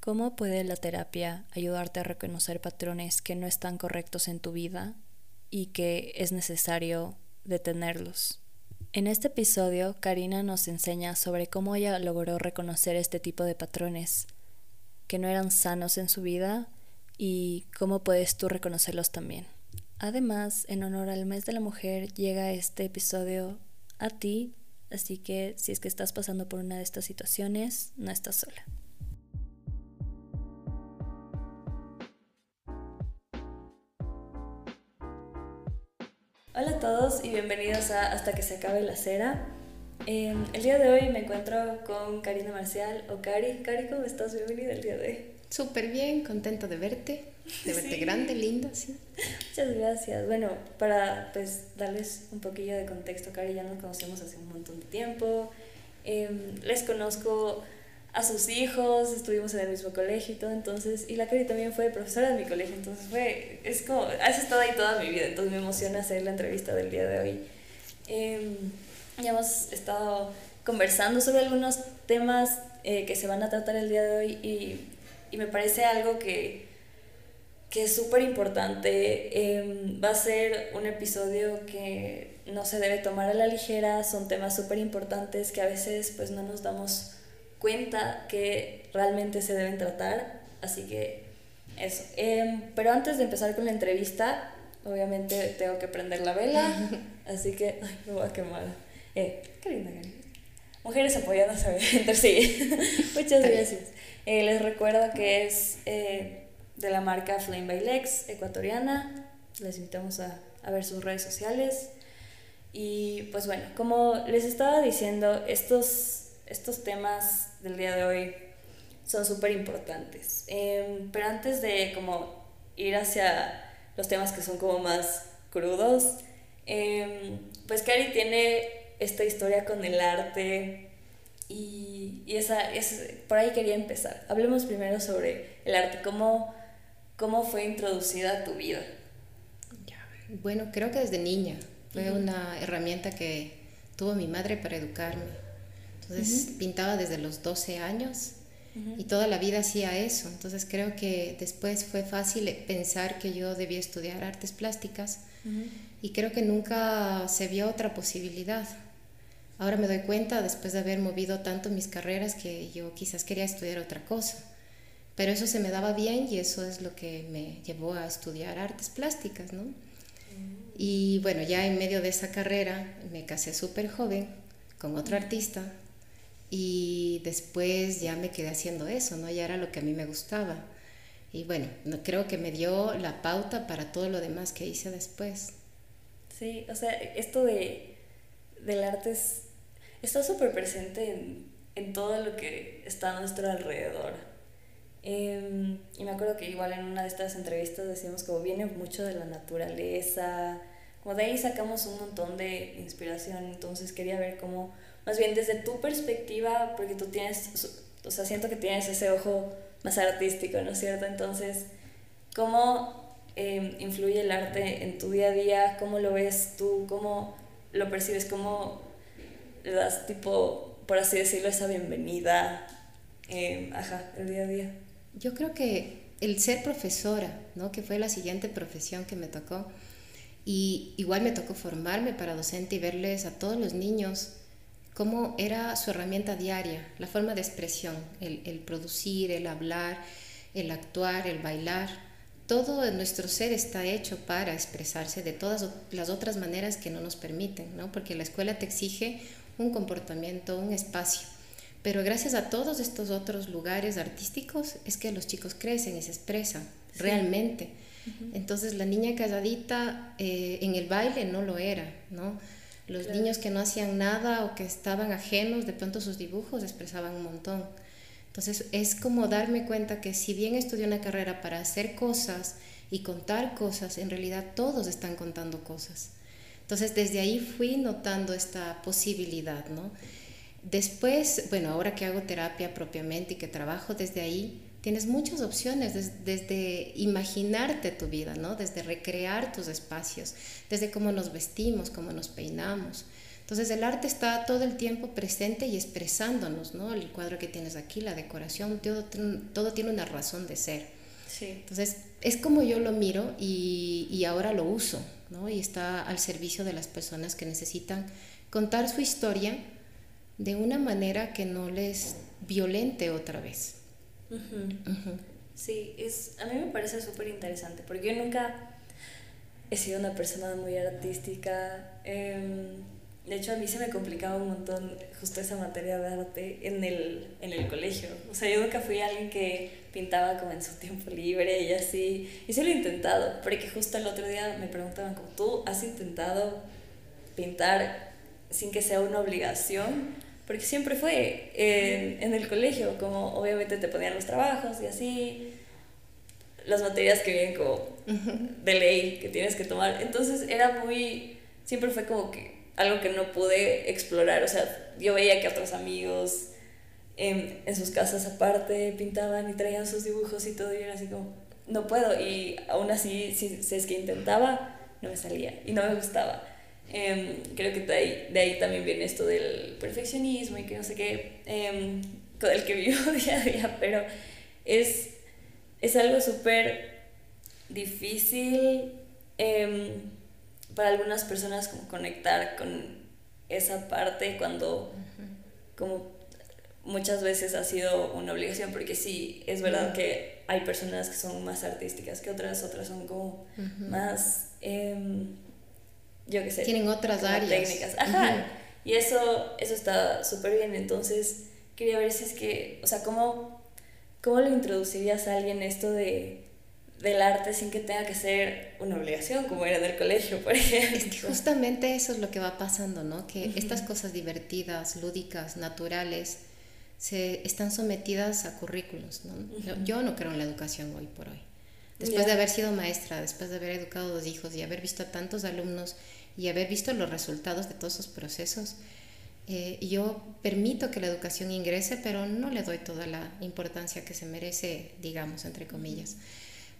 ¿Cómo puede la terapia ayudarte a reconocer patrones que no están correctos en tu vida y que es necesario detenerlos? En este episodio, Karina nos enseña sobre cómo ella logró reconocer este tipo de patrones que no eran sanos en su vida y cómo puedes tú reconocerlos también. Además, en honor al mes de la mujer, llega este episodio a ti, así que si es que estás pasando por una de estas situaciones, no estás sola. Hola a todos y bienvenidos a Hasta que se acabe la cera. Em, el día de hoy me encuentro con Karina Marcial o Cari. Cari, ¿cómo estás? Bienvenida el día de hoy. Súper bien, contenta de verte, de verte grande, linda, sí. Muchas gracias. Bueno, para pues darles un poquillo de contexto, Cari ya nos conocemos hace un montón de tiempo. Em, les conozco a sus hijos, estuvimos en el mismo colegio y todo, entonces, y la Cari también fue profesora de mi colegio, entonces fue, es como, has estado ahí toda mi vida, entonces me emociona hacer la entrevista del día de hoy. Eh, ya hemos estado conversando sobre algunos temas eh, que se van a tratar el día de hoy y, y me parece algo que, que es súper importante. Em, va a ser un episodio que no se debe tomar a la ligera, son temas súper importantes que a veces pues no nos damos cuenta que realmente se deben tratar, así que eso. Em, pero antes de empezar con la entrevista, obviamente tengo que prender la vela, así que ay, me voy a quemar. Eh, qué linda, Mujeres apoyadas entre sí. Muchas gracias. Eh, les recuerdo que es eh, de la marca Flame by Lex, ecuatoriana. Les invitamos a, a ver sus redes sociales. Y pues bueno, como les estaba diciendo, estos, estos temas del día de hoy son súper importantes. Em, pero antes de como ir hacia los temas que son como más crudos, em, pues Cari tiene esta historia con el arte y, y esa, es, por ahí quería empezar. Hablemos primero sobre el arte, cómo, cómo fue introducida a tu vida. Bueno, creo que desde niña fue una herramienta que tuvo mi madre para educarme. Entonces pintaba desde los 12 años y toda la vida hacía eso. Entonces creo que después fue fácil pensar que yo debía estudiar artes plásticas y creo que nunca se vio otra posibilidad. Ahora me doy cuenta, después de haber movido tanto mis carreras, que yo quizás quería estudiar otra cosa. Pero eso se me daba bien y eso es lo que me llevó a estudiar artes plásticas, ¿no? Y bueno, ya en medio de esa carrera me casé súper joven con otro artista y después ya me quedé haciendo eso, ¿no? Ya era lo que a mí me gustaba. Y bueno, creo que me dio la pauta para todo lo demás que hice después. Sí, o sea, esto de, del arte es está súper presente en, en, todo lo que está a nuestro alrededor. Em, y me acuerdo que igual en una de estas entrevistas decíamos como viene mucho de la naturaleza, como de ahí sacamos un montón de inspiración, entonces quería ver cómo, más bien desde tu perspectiva, porque tú tienes, o sea, siento que tienes ese ojo más artístico, ¿no es cierto? Entonces, ¿cómo eh, influye el arte en tu día a día? ¿Cómo lo ves tú? ¿Cómo lo percibes? ¿Cómo le das tipo, por así decirlo, esa bienvenida, eh, ajá, el día a día? Yo creo que el ser profesora, ¿no? que fue la siguiente profesión que me tocó, y igual me tocó formarme para docente y verles a todos los niños cómo era su herramienta diaria, la forma de expresión, el, el producir, el hablar, el actuar, el bailar. Todo nuestro ser está hecho para expresarse de todas las otras maneras que no nos permiten, ¿no? porque la escuela te exige un comportamiento, un espacio. Pero gracias a todos estos otros lugares artísticos es que los chicos crecen y se expresan realmente. Entonces la niña casadita eh, en el baile no lo era, ¿no? Los niños que no hacían nada o que estaban ajenos, de pronto sus dibujos expresaban un montón. Entonces es como darme cuenta que si bien estudié una carrera para hacer cosas y contar cosas, en realidad todos están contando cosas. Entonces desde ahí fui notando esta posibilidad, ¿no? Después, bueno, ahora que hago terapia propiamente y que trabajo desde ahí, tienes muchas opciones, desde, imaginarte tu vida, ¿no? Desde recrear tus espacios, desde cómo nos vestimos, cómo nos peinamos. Entonces el arte está todo el tiempo presente y expresándonos, ¿no? El cuadro que tienes aquí, la decoración, todo, todo tiene una razón de ser. Sí. Entonces es como yo lo miro y, y ahora lo uso, ¿no? Y está al servicio de las personas que necesitan contar su historia de una manera que no les violente otra vez. Sí, es, a mí me parece súper interesante, porque yo nunca he sido una persona muy artística. Em, de hecho, a mí se me complicaba un montón justo esa materia de arte en el, en el colegio. O sea, yo nunca fui alguien que pintaba como en su tiempo libre y así. Y sí lo he intentado, porque justo el otro día me preguntaban como, ¿tú has intentado pintar sin que sea una obligación? Porque siempre fue en el colegio, como obviamente te ponían los trabajos y así, las materias que vienen como de ley que tienes que tomar. Entonces era muy, siempre fue como que algo que no pude explorar. O sea, yo veía que otros amigos en, en sus casas aparte pintaban y traían sus dibujos y todo, y era así como, no puedo. Y aún así, si, si es que intentaba, no me salía y no me gustaba. Em, creo que de ahí, de ahí, también viene esto del perfeccionismo y que no sé qué, eh, con el que vivo día a día, pero es, es algo súper difícil em, para algunas personas como conectar con esa parte cuando como muchas veces ha sido una obligación porque sí, es verdad que hay personas que son más artísticas que otras, otras son como más... Yo qué sé. Tienen otras áreas. Técnicas. Ajá. Y eso, eso está súper bien. Entonces, quería ver si es que, o sea, ¿cómo, cómo lo introducirías a alguien esto de, del arte sin que tenga que ser una obligación, como era del colegio, por ejemplo? Es que justamente eso es lo que va pasando, ¿no? Que estas cosas divertidas, lúdicas, naturales, se están sometidas a currículos, ¿no? yo, no creo en la educación hoy por hoy. Después de haber sido maestra, después de haber educado dos hijos y haber visto a tantos alumnos y haber visto los resultados de todos esos procesos, eh, yo permito que la educación ingrese, pero no le doy toda la importancia que se merece, digamos, entre comillas.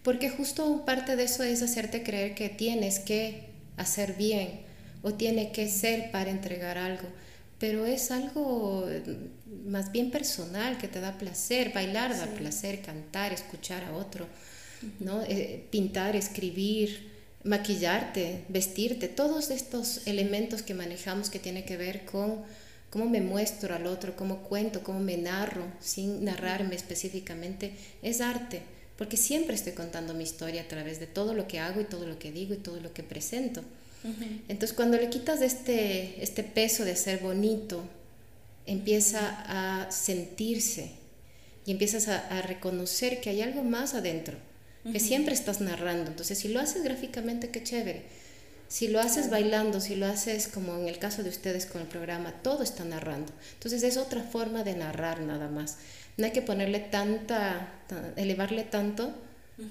Porque justo parte de eso es hacerte creer que tienes que hacer bien o tiene que ser para entregar algo, pero es algo mm, más bien personal que te da placer, bailar da placer, cantar, escuchar a otro, ¿no? Eh, pintar, escribir, maquillarte, vestirte, todos estos elementos que manejamos que tiene que ver con cómo me muestro al otro, cómo cuento, cómo me narro, sin narrarme específicamente, es arte, porque siempre estoy contando mi historia a través de todo lo que hago y todo lo que digo y todo lo que presento. Entonces cuando le quitas este, este peso de ser bonito, empieza a sentirse y empiezas a reconocer que hay algo más adentro que siempre estás narrando. Entonces, si lo haces gráficamente, qué chévere. Si lo haces bailando, si lo haces como en el caso de ustedes con el programa, todo está narrando. Entonces es otra forma de narrar nada más. No hay que ponerle tanta, elevarle tanto,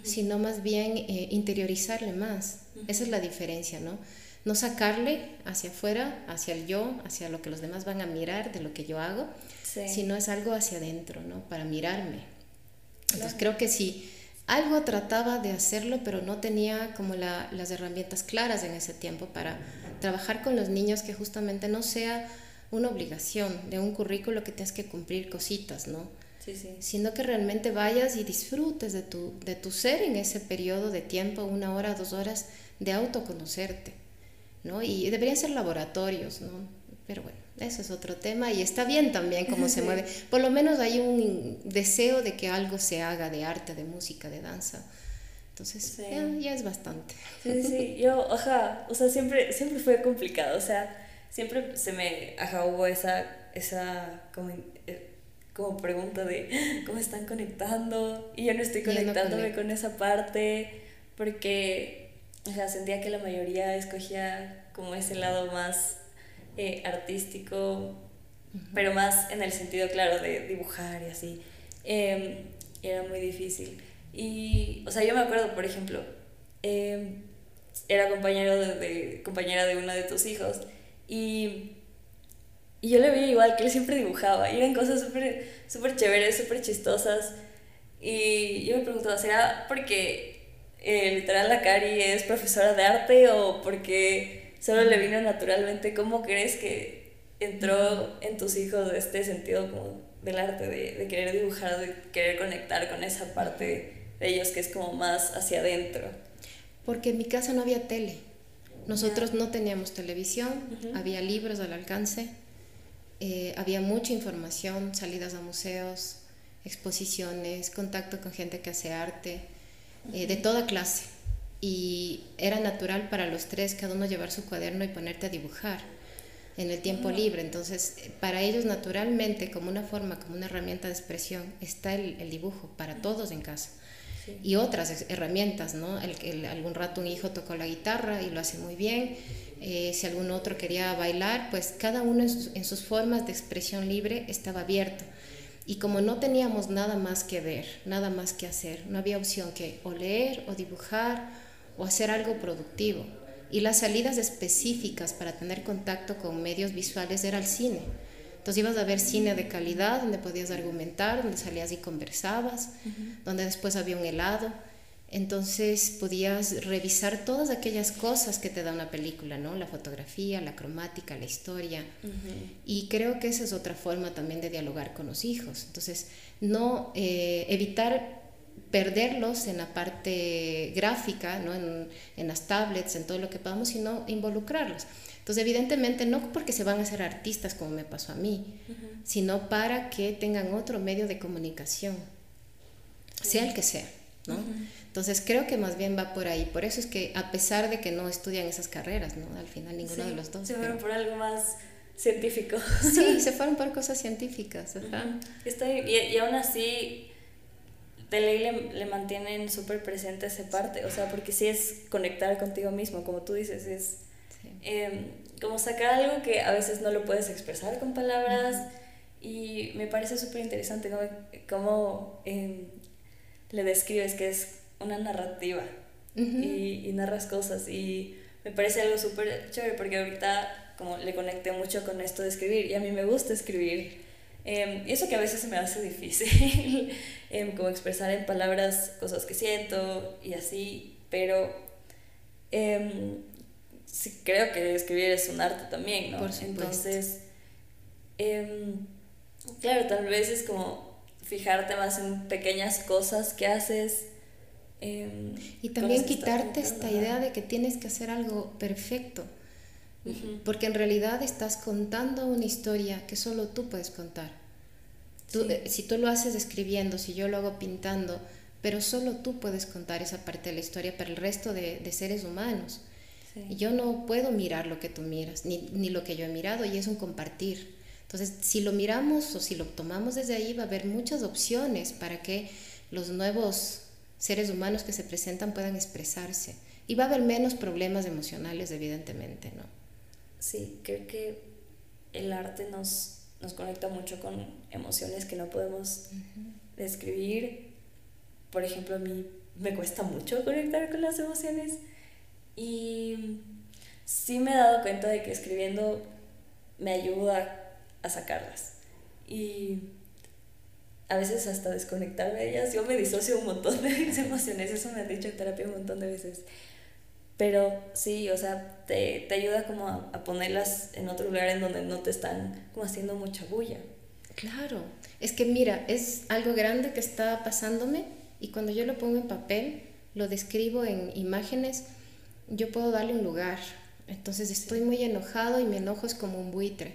sino más bien eh, interiorizarle más. Esa es la diferencia, ¿no? No sacarle hacia afuera, hacia el yo, hacia lo que los demás van a mirar de lo que yo hago, sino es algo hacia adentro, ¿no? Para mirarme. Entonces creo que si algo trataba de hacerlo, pero no tenía como las herramientas claras en ese tiempo para trabajar con los niños que justamente no sea una obligación de un currículo que tienes que cumplir cositas, ¿no? Sí, sí. Sino que realmente vayas y disfrutes de tu, de tu ser en ese periodo de tiempo, una hora, dos horas, de autoconocerte, ¿no? Y deberían ser laboratorios, ¿no? Pero bueno, eso es otro tema y está bien también cómo se mueve. Por lo menos hay un deseo de que algo se haga de arte, de música, de danza. Entonces, ya, es bastante. Sí, sí, yo, ajá, o sea, siempre, siempre fue complicado, o sea, siempre se me, ajá, hubo esa, esa como, eh, como pregunta de cómo están conectando y yo no estoy conectándome con esa parte porque, o sea, sentía que la mayoría escogía como ese lado más eh, artístico, pero más en el sentido, claro, de dibujar y así. Em, era muy difícil. Y, o sea, yo me acuerdo, por ejemplo, em, era compañero de, compañera de uno de tus hijos y, y yo le veía igual, que él siempre dibujaba y eran cosas súper super chéveres, súper chistosas. Y yo me preguntaba, ¿será porque eh, literal la Cari es profesora de arte o porque solo le vino naturalmente. ¿Cómo crees que entró en tus hijos este sentido como del arte, de, de querer dibujar, de querer conectar con esa parte de ellos que es como más hacia adentro? Porque en mi casa no había tele. Nosotros no teníamos televisión, había libros al alcance, eh, había mucha información, salidas a museos, exposiciones, contacto con gente que hace arte, eh, de toda clase. Y era natural para los tres cada uno llevar su cuaderno y ponerte a dibujar en el tiempo libre. Entonces, para ellos naturalmente, como una forma, como una herramienta de expresión, está el, dibujo para todos en casa. Y otras herramientas, ¿no? El, algún rato un hijo tocó la guitarra y lo hace muy bien. Eh, si algún otro quería bailar, pues cada uno en sus formas de expresión libre estaba abierto. Y como no teníamos nada más que ver, nada más que hacer, no había opción que o leer o dibujar o hacer algo productivo. Y las salidas específicas para tener contacto con medios visuales era el cine. Entonces ibas a ver cine de calidad, donde podías argumentar, donde salías y conversabas, donde después había un helado. Entonces podías revisar todas aquellas cosas que te da una película, ¿no? La fotografía, la cromática, la historia. Y creo que esa es otra forma también de dialogar con los hijos. Entonces, no eh, evitar perderlos en la parte gráfica, ¿no? En, en, las tablets, en todo lo que podamos, sino involucrarlos. Entonces, evidentemente, no porque se van a ser artistas como me pasó a mí, sino para que tengan otro medio de comunicación, sea el que sea, ¿no? Entonces creo que más bien va por ahí. Por eso es que a pesar de que no estudian esas carreras, ¿no? Al final ninguno de los dos. Se fueron por algo más científico. Sí, se fueron por cosas científicas. y, aún así, de ley le, le mantienen súper presente esa parte. O sea, porque sí es conectar contigo mismo, como tú dices, es em, como sacar algo que a veces no lo puedes expresar con palabras. Y me parece súper interesante ¿no? cómo em, le describes que es una narrativa y, y, narras cosas y me parece algo súper chévere porque ahorita como le conecté mucho con esto de escribir y a mí me gusta escribir. Eh, y eso que a veces se me hace difícil, eh, como expresar en palabras cosas que siento y así, pero eh, sí, creo que escribir es un arte también, ¿no? Por Entonces, em, claro, tal vez es como fijarte más en pequeñas cosas que haces Em, y también quitarte esta idea de que tienes que hacer algo perfecto, porque en realidad estás contando una historia que solo tú puedes contar. Eh, si tú lo haces escribiendo, si yo lo hago pintando, pero solo tú puedes contar esa parte de la historia para el resto de, seres humanos. Yo no puedo mirar lo que tú miras, ni, ni lo que yo he mirado, y es un compartir. Entonces, si lo miramos o si lo tomamos desde ahí, va a haber muchas opciones para que los nuevos seres humanos que se presentan puedan expresarse. Y va a haber menos problemas emocionales, evidentemente, ¿no? Sí, creo que el arte nos, nos conecta mucho con emociones que no podemos describir. Por ejemplo, a mí me cuesta mucho conectar con las emociones y sí me he dado cuenta de que escribiendo me ayuda a sacarlas. Y a veces hasta desconectarme de ellas. Yo me disocio un montón de mis emociones, eso me han dicho en terapia un montón de veces. Pero sí, o sea, te, te ayuda como a, a, ponerlas en otro lugar en donde no te están como haciendo mucha bulla. Claro, es que mira, es algo grande que está pasándome y cuando yo lo pongo en papel, lo describo en imágenes, yo puedo darle un lugar. Entonces estoy muy enojado y mi enojo es como un buitre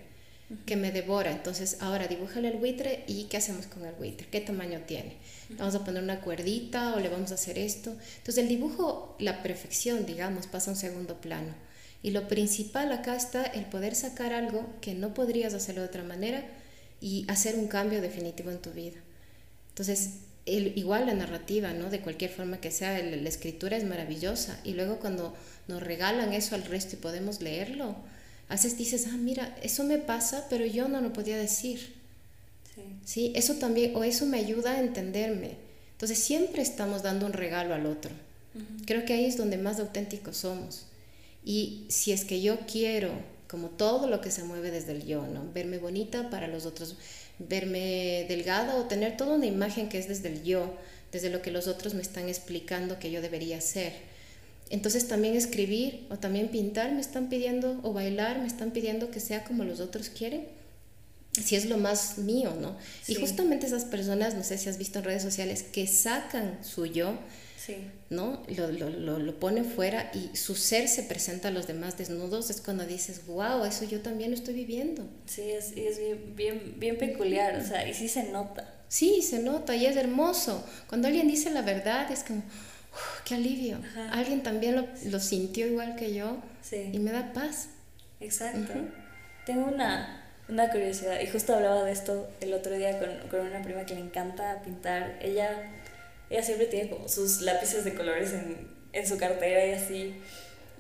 que me devora. Entonces, ahora dibújale el buitre y ¿qué hacemos con el buitre? ¿Qué tamaño tiene? ¿Vamos a poner una cuerdita o le vamos a hacer esto? Entonces, el dibujo, la perfección, digamos, pasa a un segundo plano. Y lo principal acá está el poder sacar algo que no podrías hacerlo de otra manera y hacer un cambio definitivo en tu vida. Entonces, igual la narrativa, ¿no? De cualquier forma que sea, la escritura es maravillosa. Y luego cuando nos regalan eso al resto y podemos leerlo, a veces dices, ah, mira, eso me pasa, pero yo no lo podía decir. Sí. Eso también, o eso me ayuda a entenderme. Entonces siempre estamos dando un regalo al otro. Creo que ahí es donde más auténticos somos. Y si es que yo quiero, como todo lo que se mueve desde el yo, ¿no? Verme bonita para los otros, verme delgada o tener toda una imagen que es desde el yo, desde lo que los otros me están explicando que yo debería ser Entonces también escribir o también pintar me están pidiendo, o bailar me están pidiendo que sea como los otros quieren si es lo más mío, ¿no? Y justamente esas personas, no sé si has visto en redes sociales, que sacan su yo, ¿no? Lo, lo, lo, pone fuera y su ser se presenta a los demás desnudos, es cuando dices, wow, eso yo también lo estoy viviendo. Sí, es, es bien, bien, bien peculiar, o sea, y sí se nota. Sí, se nota y es hermoso. Cuando alguien dice la verdad es como, qué alivio. Alguien también lo, lo, sintió igual que yo y me da paz. Exacto. Tengo una una curiosidad, y justo hablaba de esto el otro día con, con, una prima que le encanta pintar. Ella, ella siempre tiene como sus lápices de colores en, en su cartera y así.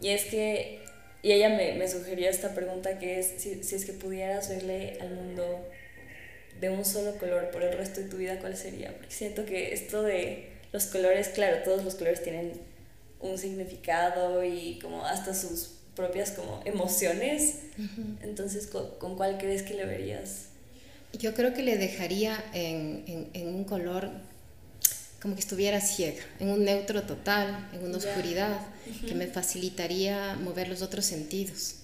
Y es que, y ella me, me sugirió esta pregunta que es, si, si, es que pudieras verle al mundo de un solo color por el resto de tu vida, ¿cuál sería? Porque siento que esto de los colores, claro, todos los colores tienen un significado y como hasta sus propias como emociones. Entonces, ¿con, cuál crees que le verías? Yo creo que le dejaría en, en, en, un color como que estuviera ciega, en un neutro total, en una oscuridad, que me facilitaría mover los otros sentidos.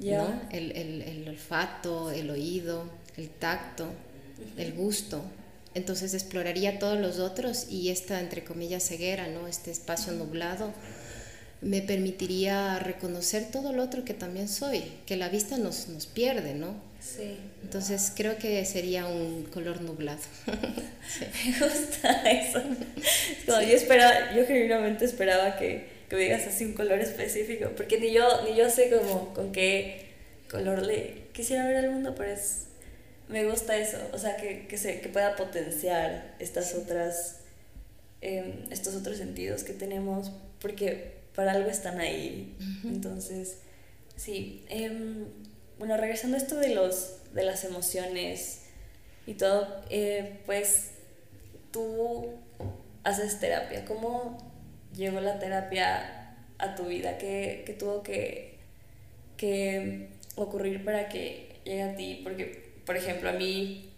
¿no? El, el, el, olfato, el oído, el tacto, el gusto. Entonces exploraría todos los otros y esta, entre comillas, ceguera, ¿no? este espacio nublado me permitiría reconocer todo lo otro que también soy, que la vista nos, nos pierde, ¿no? Sí. Entonces creo que sería un color nublado. Me gusta eso. yo esperaba, yo genuinamente esperaba que, que me digas así un color específico, porque ni yo, ni yo sé cómo, con qué color le quisiera ver al mundo, pero es, me gusta eso, o sea, que, que, se, que pueda potenciar estas otras, em, estos otros sentidos que tenemos, porque para algo están ahí. Entonces, sí. Em, bueno, regresando a esto de, los, de las emociones y todo, eh, pues tú haces terapia. ¿Cómo llegó la terapia a tu vida? ¿Qué, qué tuvo que, que, ocurrir para que llegue a ti? Porque, por ejemplo, a mí,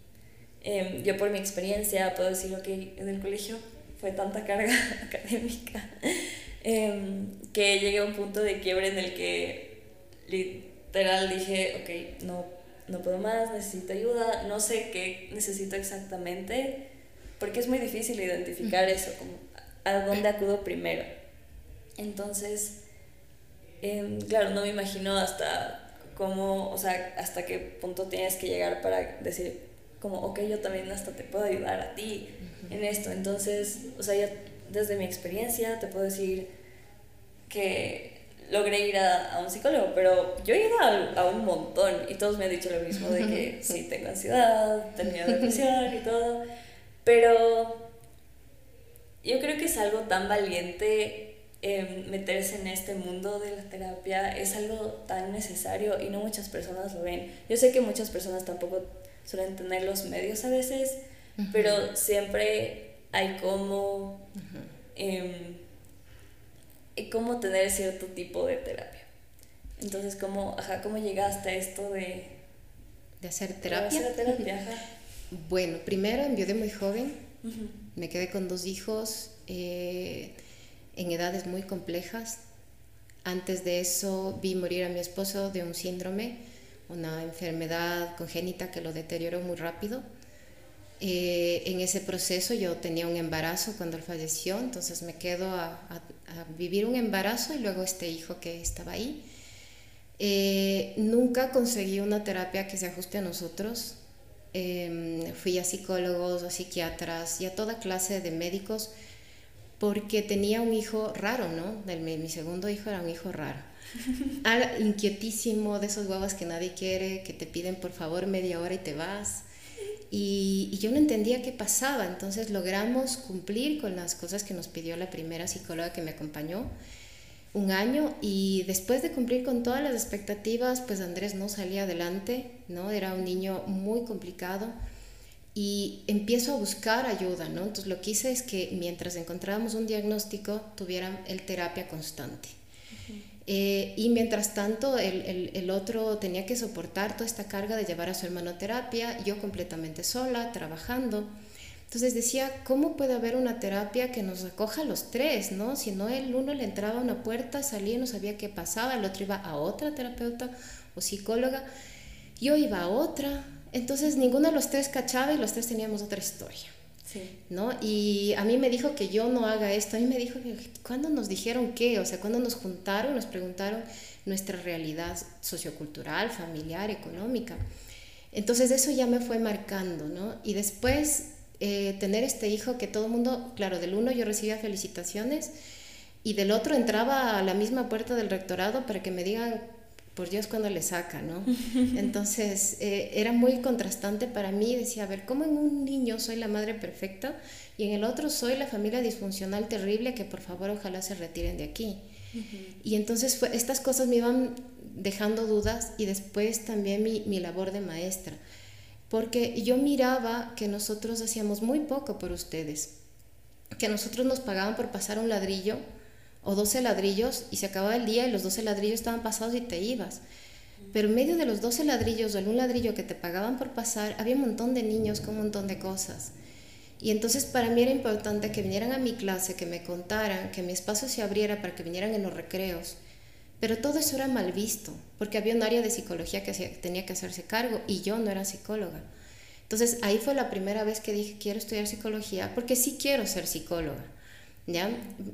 em, yo por mi experiencia puedo decir que en el colegio fue tanta carga académica Em, que llegué a un punto de quiebre en el que literal dije, ok, no, no puedo más, necesito ayuda, no sé qué necesito exactamente, porque es muy difícil identificar eso, como a dónde acudo primero. Entonces, em, claro, no me imagino hasta cómo, o sea, hasta qué punto tienes que llegar para decir, como, ok, yo también hasta te puedo ayudar a ti en esto. Entonces, o sea, ya desde mi experiencia te puedo decir que logré ir a, un psicólogo, pero yo he ido a, un montón y todos me han dicho lo mismo, de que sí tengo ansiedad, tenía depresión y todo, pero yo creo que es algo tan valiente em, meterse en este mundo de la terapia, es algo tan necesario y no muchas personas lo ven. Yo sé que muchas personas tampoco suelen tener los medios a veces, pero siempre hay como cómo tener cierto tipo de terapia. Entonces, ¿cómo, ajá, cómo llegaste a esto de, de hacer terapia? De hacer terapia bueno, primero enviudé muy joven, me quedé con dos hijos eh, en edades muy complejas. Antes de eso vi morir a mi esposo de un síndrome, una enfermedad congénita que lo deterioró muy rápido. Eh, en ese proceso yo tenía un embarazo cuando él falleció, entonces me quedo a, vivir un embarazo y luego este hijo que estaba ahí. Eh, nunca conseguí una terapia que se ajuste a nosotros. Em, fui a psicólogos, a psiquiatras y a toda clase de médicos porque tenía un hijo raro, ¿no? Mi, mi segundo hijo era un hijo raro. inquietísimo, de esos huevos que nadie quiere, que te piden por favor media hora y te vas. Y, yo no entendía qué pasaba, entonces logramos cumplir con las cosas que nos pidió la primera psicóloga que me acompañó un año y después de cumplir con todas las expectativas, pues Andrés no salía adelante, ¿no? Era un niño muy complicado y empiezo a buscar ayuda, ¿no? Entonces lo que hice es que mientras encontrábamos un diagnóstico, tuviera el terapia constante. Eh, y mientras tanto, el, el, el, otro tenía que soportar toda esta carga de llevar a su hermano a terapia, yo completamente sola, trabajando. Entonces decía, ¿cómo puede haber una terapia que nos acoja a los tres, no? Si no, el uno le entraba a una puerta, salía y no sabía qué pasaba, el otro iba a otra terapeuta o psicóloga, yo iba a otra, entonces ninguno de los tres cachaba y los tres teníamos otra historia. Sí. ¿no? Y a mí me dijo que yo no haga esto, a mí me dijo que cuando nos dijeron qué, o sea, cuando nos juntaron, nos preguntaron nuestra realidad sociocultural, familiar, económica. Entonces eso ya me fue marcando, ¿no? Y después eh, tener este hijo que todo el mundo, claro, del uno yo recibía felicitaciones y del otro entraba a la misma puerta del rectorado para que me digan por Dios cuando le saca, ¿no? Entonces eh, era muy contrastante para mí, decía, a ver, ¿cómo en un niño soy la madre perfecta y en el otro soy la familia disfuncional terrible que por favor ojalá se retiren de aquí? Y entonces estas cosas me iban dejando dudas y después también mi, mi labor de maestra, porque yo miraba que nosotros hacíamos muy poco por ustedes, que nosotros nos pagaban por pasar un ladrillo, o 12 ladrillos y se acababa el día y los 12 ladrillos estaban pasados y te ibas. Pero en medio de los 12 ladrillos o un ladrillo que te pagaban por pasar, había un montón de niños con un montón de cosas. Y entonces para mí era importante que vinieran a mi clase, que me contaran, que mi espacio se abriera para que vinieran en los recreos. Pero todo eso era mal visto, porque había un área de psicología que tenía que hacerse cargo y yo no era psicóloga. Entonces ahí fue la primera vez que dije, quiero estudiar psicología, porque sí quiero ser psicóloga. ¿Ya?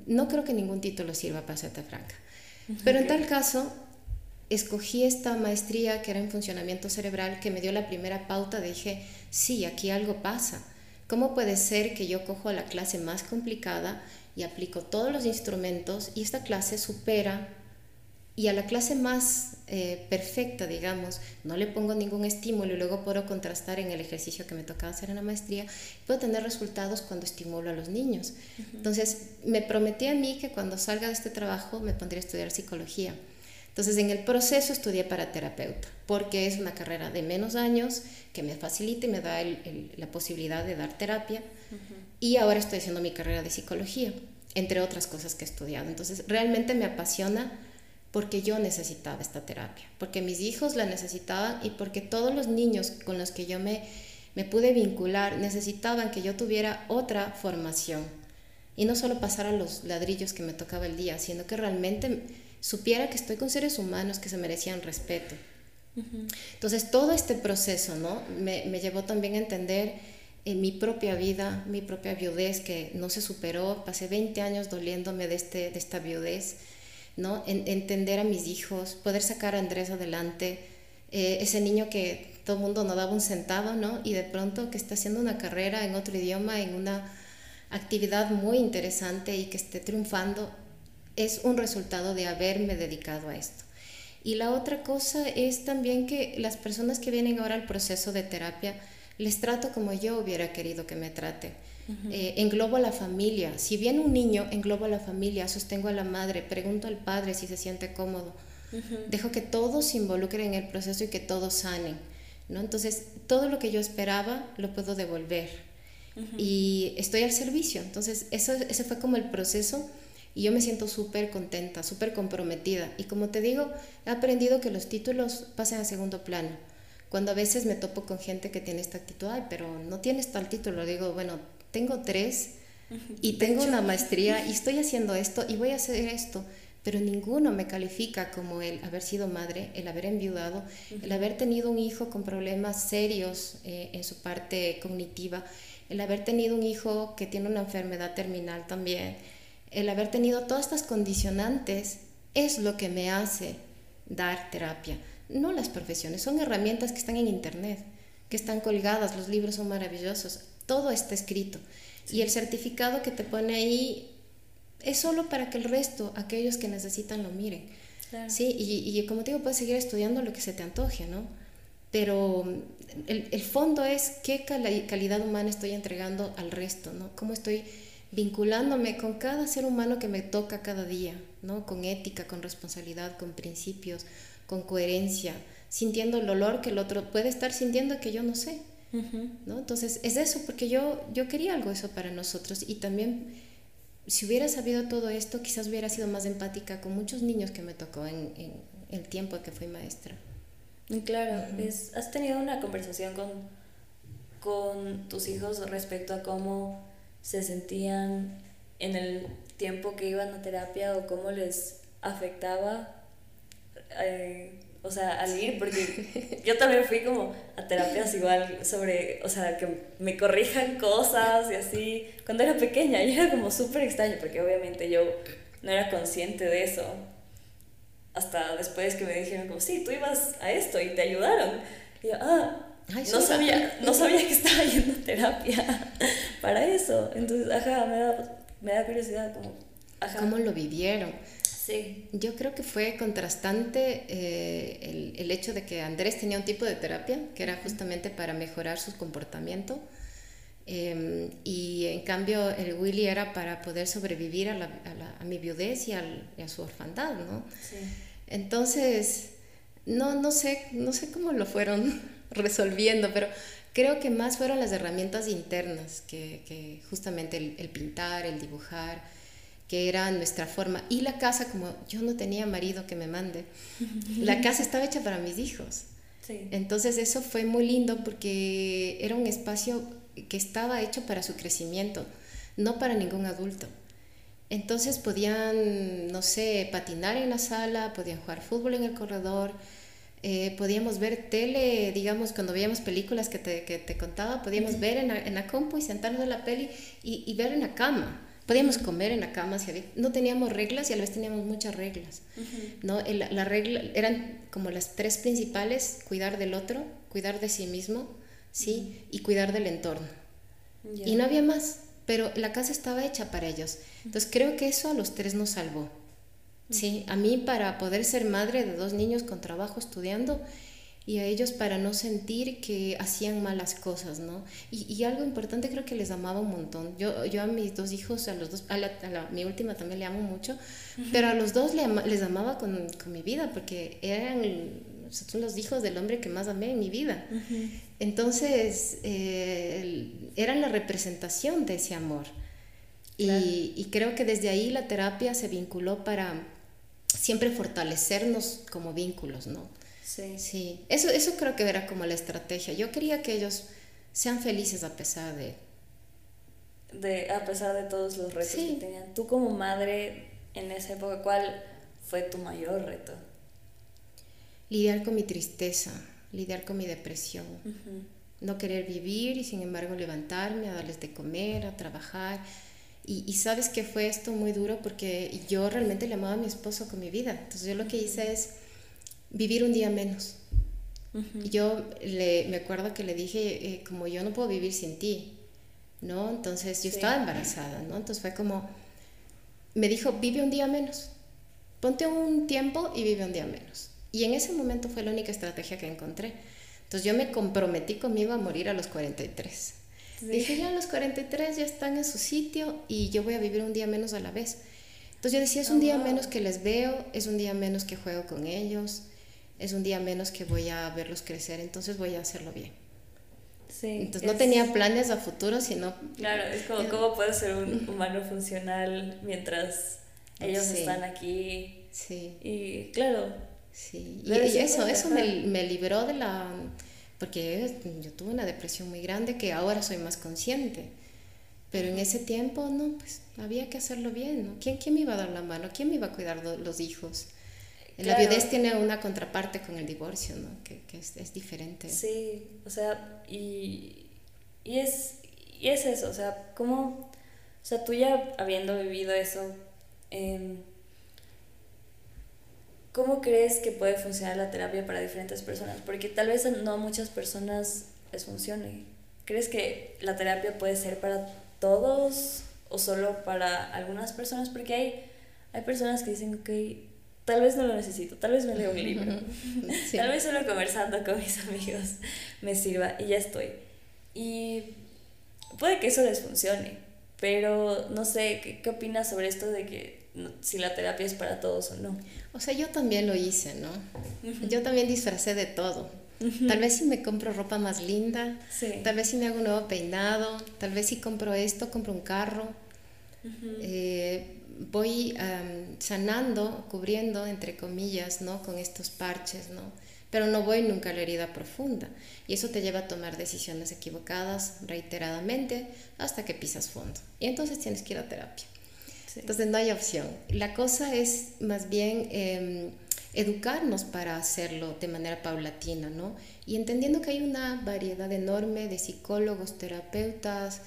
No creo que ningún título sirva para serte franca. Pero en tal caso, escogí esta maestría que era en funcionamiento cerebral, que me dio la primera pauta, dije, sí, aquí algo pasa. ¿Cómo puede ser que yo cojo la clase más complicada y aplico todos los instrumentos y esta clase supera y a la clase más eh, perfecta, digamos, no le pongo ningún estímulo y luego puedo contrastar en el ejercicio que me tocaba hacer en la maestría, puedo tener resultados cuando estimulo a los niños. Entonces, me prometí a mí que cuando salga de este trabajo me pondría a estudiar psicología. Entonces, en el proceso estudié para terapeuta, porque es una carrera de menos años que me facilita y me da la posibilidad de dar terapia. Y ahora estoy haciendo mi carrera de psicología, entre otras cosas que he estudiado. Entonces, realmente me apasiona porque yo necesitaba esta terapia, porque mis hijos la necesitaban y porque todos los niños con los que yo me, me pude vincular necesitaban que yo tuviera otra formación y no solo pasara los ladrillos que me tocaba el día, sino que realmente supiera que estoy con seres humanos que se merecían respeto. Entonces todo este proceso ¿no? me, me llevó también a entender en mi propia vida, mi propia viudez que no se superó, pasé 20 años doliéndome de, este, de esta viudez ¿no? entender a mis hijos, poder sacar a Andrés adelante, eh, ese niño que todo el mundo no daba un centavo, ¿no? Y de pronto que está haciendo una carrera en otro idioma, en una actividad muy interesante y que esté triunfando, es un resultado de haberme dedicado a esto. Y la otra cosa es también que las personas que vienen ahora al proceso de terapia, les trato como yo hubiera querido que me eh, englobo a la familia. Si viene un niño, englobo a la familia, sostengo a la madre, pregunto al padre si se siente cómodo. Dejo que todos se involucren en el proceso y que todos sanen. ¿no? Entonces, todo lo que yo esperaba lo puedo devolver. Y estoy al servicio. Entonces, eso, ese fue como el proceso y yo me siento súper contenta, súper comprometida. Y como te digo, he aprendido que los títulos pasen a segundo plano. Cuando a veces me topo con gente que tiene esta actitud, ay, pero no tienes tal título, digo, bueno, tengo tres y tengo una maestría y estoy haciendo esto y voy a hacer esto, pero ninguno me califica como el haber sido madre, el haber enviudado, el haber tenido un hijo con problemas serios eh, en su parte cognitiva, el haber tenido un hijo que tiene una enfermedad terminal también, el haber tenido todas estas condicionantes es lo que me hace dar terapia. No las profesiones, son herramientas que están en internet, que están colgadas, los libros son maravillosos. Todo está escrito. Y el certificado que te pone ahí es solo para que el resto, aquellos que necesitan, lo miren. Sí, y, y, como te digo, puedes seguir estudiando lo que se te antoje, ¿no? Pero el, el fondo es qué calidad humana estoy entregando al resto, ¿no? Cómo estoy vinculándome con cada ser humano que me toca cada día, ¿no? Con ética, con responsabilidad, con principios, con coherencia, sintiendo el olor que el otro puede estar sintiendo que yo no sé. ¿No? Entonces, es eso, porque yo, yo quería algo eso para nosotros y también, si hubiera sabido todo esto, quizás hubiera sido más empática con muchos niños que me tocó en, en el tiempo que fui maestra. Claro, es, has tenido una conversación con, con tus hijos respecto a cómo se sentían en el tiempo que iban a terapia o cómo les afectaba, eh, o sea, al ir, porque yo también fui como a terapias igual sobre, o sea, que me corrijan cosas y así, cuando era pequeña, y era como súper extraño, porque obviamente yo no era consciente de eso, hasta después que me dijeron como, sí, tú ibas a esto y te ayudaron. Y yo, ah, no, sabía, no sabía que estaba yendo a terapia para eso. Entonces, ajá, me da, me da curiosidad como, ajá. ¿Cómo lo vivieron? Sí. Yo creo que fue contrastante eh, el, el, hecho de que Andrés tenía un tipo de terapia que era justamente para mejorar su comportamiento eh, y en cambio el Willy era para poder sobrevivir a, la, a, la, a mi viudez y, al, y, a su orfandad, ¿no? Sí. Entonces, no, no, sé, no sé cómo lo fueron resolviendo, pero creo que más fueron las herramientas internas, que, que justamente el, el, pintar, el dibujar, que era nuestra forma. Y la casa, como yo no tenía marido que me mande, la casa estaba hecha para mis hijos. Sí. Entonces eso fue muy lindo porque era un espacio que estaba hecho para su crecimiento, no para ningún adulto. Entonces podían, no sé, patinar en la sala, podían jugar fútbol en el corredor, eh, podíamos ver tele, digamos, cuando veíamos películas que te, que te contaba, podíamos uh -huh. ver en la, en la, compu y sentarnos en la peli y, y, ver en la cama. Podíamos comer en la cama, si había, no teníamos reglas y a la vez teníamos muchas reglas. Uh -huh. ¿no? La, la regla, eran como las tres principales, cuidar del otro, cuidar de sí mismo, ¿sí? Uh -huh. y cuidar del entorno. Yeah. Y no había más, pero la casa estaba hecha para ellos. Entonces creo que eso a los tres nos salvó. Sí, a mí para poder ser madre de dos niños con trabajo estudiando y a ellos para no sentir que hacían malas cosas, ¿no? Y, y algo importante creo que les amaba un montón. Yo, yo a mis dos hijos, a los dos, a, la, a la, mi última también le amo mucho, uh -huh. pero a los dos le ama, les amaba con, con, mi vida porque eran son los hijos del hombre que más amé en mi vida. Uh -huh. Entonces, eh, eran la representación de ese amor. Claro. Y, y, creo que desde ahí la terapia se vinculó para siempre fortalecernos como vínculos, ¿no? Sí. Sí, eso, eso creo que era como la estrategia. Yo quería que ellos sean felices a pesar de... de a pesar de todos los retos sí. que tenían. Tú como madre en esa época, ¿cuál fue tu mayor reto? Lidiar con mi tristeza, lidiar con mi depresión. Uh -huh. No querer vivir y sin embargo levantarme, a darles de comer, a trabajar y, y, sabes que fue esto muy duro porque yo realmente le amaba a mi esposo con mi vida. Entonces yo lo que hice es vivir un día menos. Uh -huh. Yo le, me acuerdo que le dije, eh, como yo no puedo vivir sin ti, ¿no? Entonces yo sí. estaba embarazada, ¿no? Entonces fue como, me dijo, vive un día menos. Ponte un tiempo y vive un día menos. Y en ese momento fue la única estrategia que encontré. Entonces yo me comprometí conmigo a morir a los 43. Sí. Dije, ya los 43 ya están en su sitio y yo voy a vivir un día menos a la vez. Entonces yo decía, es un oh, día wow. menos que les veo, es un día menos que juego con ellos, es un día menos que voy a verlos crecer, entonces voy a hacerlo bien. Sí, entonces es... no tenía planes a futuro, sino... Claro, es como, ¿cómo puede ser un humano funcional mientras ellos sí. están aquí? Sí. Y claro. Sí, y, y eso, eso me, me libró de la porque yo tuve una depresión muy grande que ahora soy más consciente. Pero en ese tiempo, no, pues había que hacerlo bien, ¿no? ¿Quién, quién me iba a dar la mano? ¿Quién me iba a cuidar los hijos? Claro. La viudez tiene una contraparte con el divorcio, ¿no? Que, que es, es, diferente. Sí, o sea, y, y, es, y es eso, o sea, ¿cómo, o sea, tú ya habiendo vivido eso, eh, ¿Cómo crees que puede funcionar la terapia para diferentes personas? Porque tal vez no a muchas personas les funcione. ¿Crees que la terapia puede ser para todos o solo para algunas personas? Porque hay, hay personas que dicen, ok, tal vez no lo necesito, tal vez me leo un libro, sí. tal vez solo conversando con mis amigos me sirva y ya estoy. Y puede que eso les funcione, pero no sé, ¿qué, qué opinas sobre esto de que si la terapia es para todos o no? O sea, yo también lo hice, ¿no? Uh -huh. Yo también disfracé de todo. Uh -huh. Tal vez si me compro ropa más linda, sí. tal vez si me hago un nuevo peinado, tal vez si compro esto, compro un carro. Uh -huh. eh, voy um, sanando, cubriendo, entre comillas, ¿no? Con estos parches, ¿no? pero no voy nunca a la herida profunda. Y eso te lleva a tomar decisiones equivocadas reiteradamente hasta que pisas fondo. Y entonces tienes que ir a terapia. Entonces no hay opción. La cosa es más bien em, educarnos para hacerlo de manera paulatina, ¿no? Y entendiendo que hay una variedad enorme de psicólogos, terapeutas,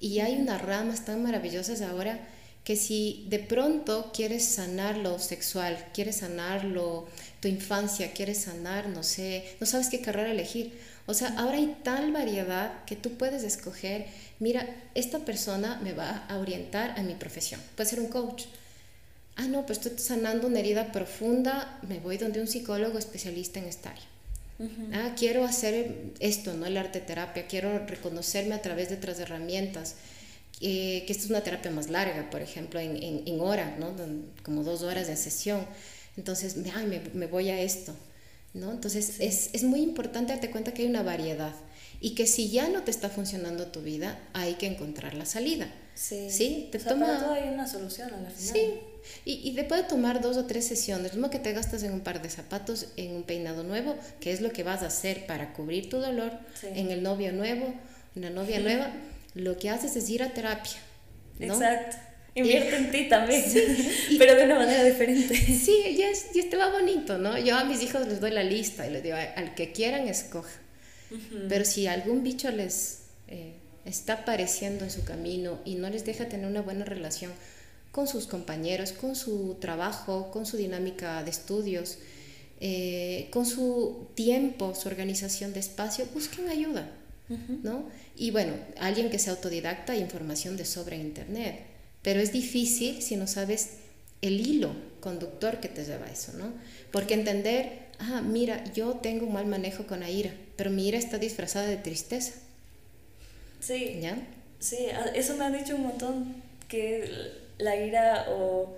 y hay unas ramas tan maravillosas ahora que si de pronto quieres sanar lo sexual, quieres sanar tu infancia, quieres sanar, no sé, no sabes qué carrera elegir. O sea, ahora hay tal variedad que tú puedes escoger, mira, esta persona me va a orientar a mi profesión. Puede ser un coach. Ah, no, pues estoy sanando una herida profunda, me voy donde un psicólogo especialista en esta área. Ah, quiero hacer esto, ¿no? El arte terapia, quiero reconocerme a través de otras herramientas eh, que esta es una terapia más larga, por ejemplo, en, en, hora, ¿no? como dos horas de sesión. Entonces, ay, me, me, voy a esto. ¿no? Entonces, es, es, muy importante darte cuenta que hay una variedad y que si ya no te está funcionando tu vida, hay que encontrar la salida. Sí, ¿Sí? Te toma... para todo hay una solución a la final. Sí, y, y después de tomar dos o tres sesiones, lo mismo que te gastas en un par de zapatos, en un peinado nuevo, que es lo que vas a hacer para cubrir tu dolor, en el novio nuevo, una novia nueva lo que haces es ir a terapia. Exacto. Invierte en ti también, pero de una manera diferente. Sí, ya, es, ya bonito, ¿no? Yo a mis hijos les doy la lista y les digo, al que quieran, escoja. Pero si algún bicho les eh, está apareciendo en su camino y no les deja tener una buena relación con sus compañeros, con su trabajo, con su dinámica de estudios, eh, con su tiempo, su organización de espacio, busquen ayuda. ¿No? Y bueno, alguien que sea autodidacta, información de sobra en Internet, pero es difícil si no sabes el hilo conductor que te lleva a eso, ¿no? Porque entender, ah, mira, yo tengo un mal manejo con la ira, pero mi ira está disfrazada de tristeza. Sí. ¿Ya? Sí, eso me han dicho un montón, que la ira o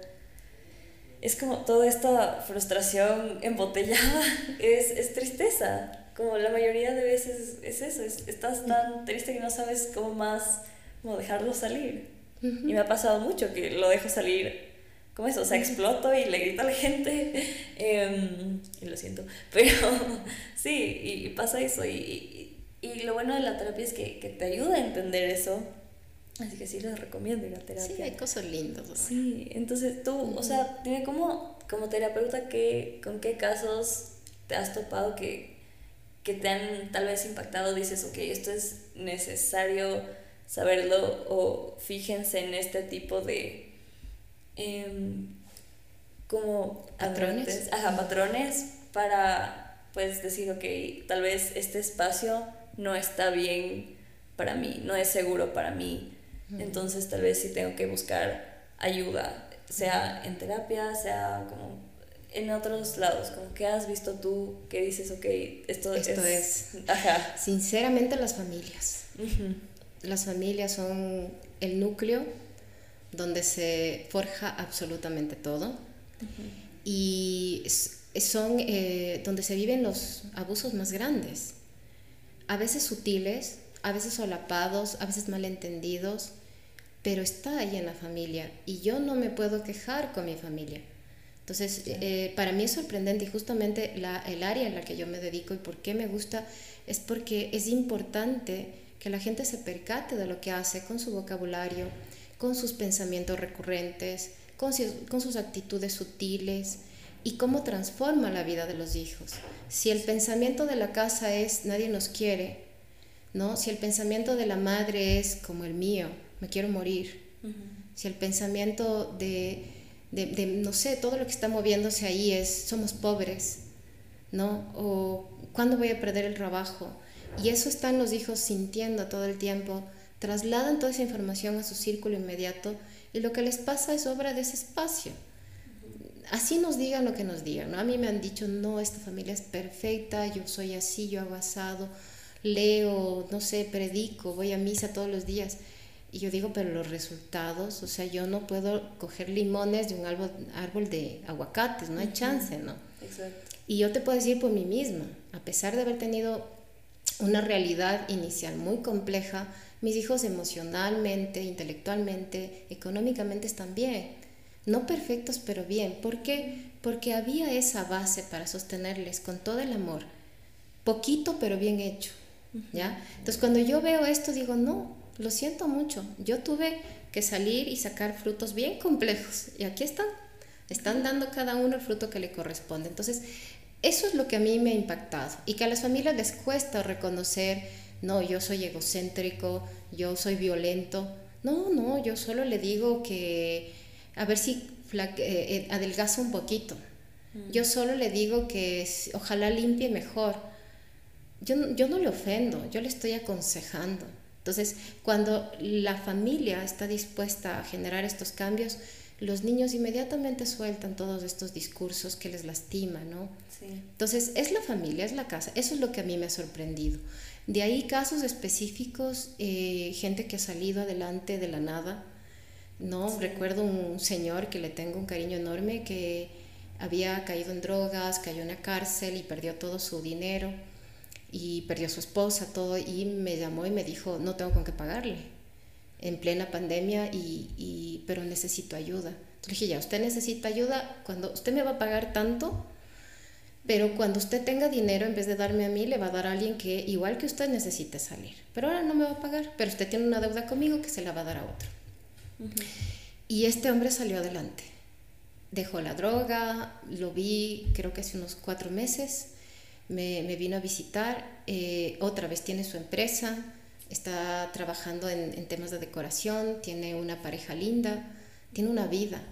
es como toda esta frustración embotellada es, es tristeza como la mayoría de veces es eso, estás tan triste que no sabes cómo más, cómo dejarlo salir. Y me ha pasado mucho que lo dejo salir, como eso, o sea, exploto y le grito a la gente, em, y lo siento, pero sí, y, pasa eso, y, y, lo bueno de la terapia es que, que te ayuda a entender eso. Así que sí les recomiendo ir a terapia. Sí, hay cosas lindas. Sí, entonces tú, o sea, dime cómo, como terapeuta, ¿qué, ¿con qué casos te has topado que, que te han tal vez impactado, dices, ok, esto es necesario saberlo o fíjense en este tipo de em, como patrones, ajá, patrones para pues decir, ok, tal vez este espacio no está bien para mí, no es seguro para mí, entonces tal vez sí tengo que buscar ayuda, sea en terapia, sea como en otros lados? Como que has visto tú que dices, ok, esto, esto es... Ajá. Sinceramente las familias. Las familias son el núcleo donde se forja absolutamente todo y son eh, donde se viven los abusos más grandes, a veces sutiles, a veces solapados, a veces malentendidos, pero está ahí en la familia y yo no me puedo quejar con mi familia entonces, eh, para mí es sorprendente y justamente la, el área en la que yo me dedico y por qué me gusta es porque es importante que la gente se percate de lo que hace con su vocabulario, con sus pensamientos recurrentes, con, con sus actitudes sutiles y cómo transforma la vida de los hijos. Si el pensamiento de la casa es nadie nos quiere, ¿no? Si el pensamiento de la madre es como el mío, me quiero morir. Si el pensamiento de no sé, todo lo que está moviéndose ahí es, somos pobres, ¿no? O ¿cuándo voy a perder el trabajo? Y eso están los hijos sintiendo todo el tiempo, trasladan toda esa información a su círculo inmediato y lo que les pasa es obra de ese espacio. Así nos digan lo que nos digan, ¿no? A mí me han dicho, no, esta familia es perfecta, yo soy así, yo hago asado, leo, no sé, predico, voy a misa todos los días. Y yo digo, pero los resultados, o sea, yo no puedo coger limones de un árbol, árbol de aguacates, no hay chance, ¿no? Exacto. Y yo te puedo decir por mí misma, a pesar de haber tenido una realidad inicial muy compleja, mis hijos emocionalmente, intelectualmente, económicamente están bien. no perfectos, pero bien. ¿Por qué? Porque había esa base para sostenerles con todo el amor, poquito pero bien hecho, ¿ya? Entonces cuando yo veo esto digo, no, lo siento mucho, yo tuve que salir y sacar frutos bien complejos y aquí están, están dando cada uno el fruto que le corresponde. Entonces, eso es lo que a mí me ha impactado y que a las familias les cuesta reconocer, no, yo soy egocéntrico, yo soy violento. No, no, yo solo le digo que a ver si eh, eh, adelgaza un poquito. Mm. Yo solo le digo que ojalá limpie mejor. Yo, yo no le ofendo, yo le estoy aconsejando. Entonces, cuando la familia está dispuesta a generar estos cambios, los niños inmediatamente sueltan todos estos discursos que les lastiman, ¿no? Entonces, es la familia, es la casa. Eso es lo que a mí me ha sorprendido. De ahí casos específicos, eh, gente que ha salido adelante de la nada, ¿no? Recuerdo un señor que le tengo un cariño enorme que había caído en drogas, cayó en la cárcel y perdió todo su dinero y perdió a su esposa, todo, y me llamó y me dijo, no tengo con qué pagarle en plena pandemia, y, y, pero necesito ayuda. Entonces dije, ya, usted necesita ayuda, cuando usted me va a pagar tanto, pero cuando usted tenga dinero, en vez de darme a mí, le va a dar a alguien que igual que usted necesite salir. Pero ahora no me va a pagar, pero usted tiene una deuda conmigo que se la va a dar a otro. Y este hombre salió adelante. Dejó la droga, lo vi creo que hace unos cuatro meses, me, vino a visitar, eh, otra vez tiene su empresa, está trabajando en, temas de decoración, tiene una pareja linda, tiene una vida.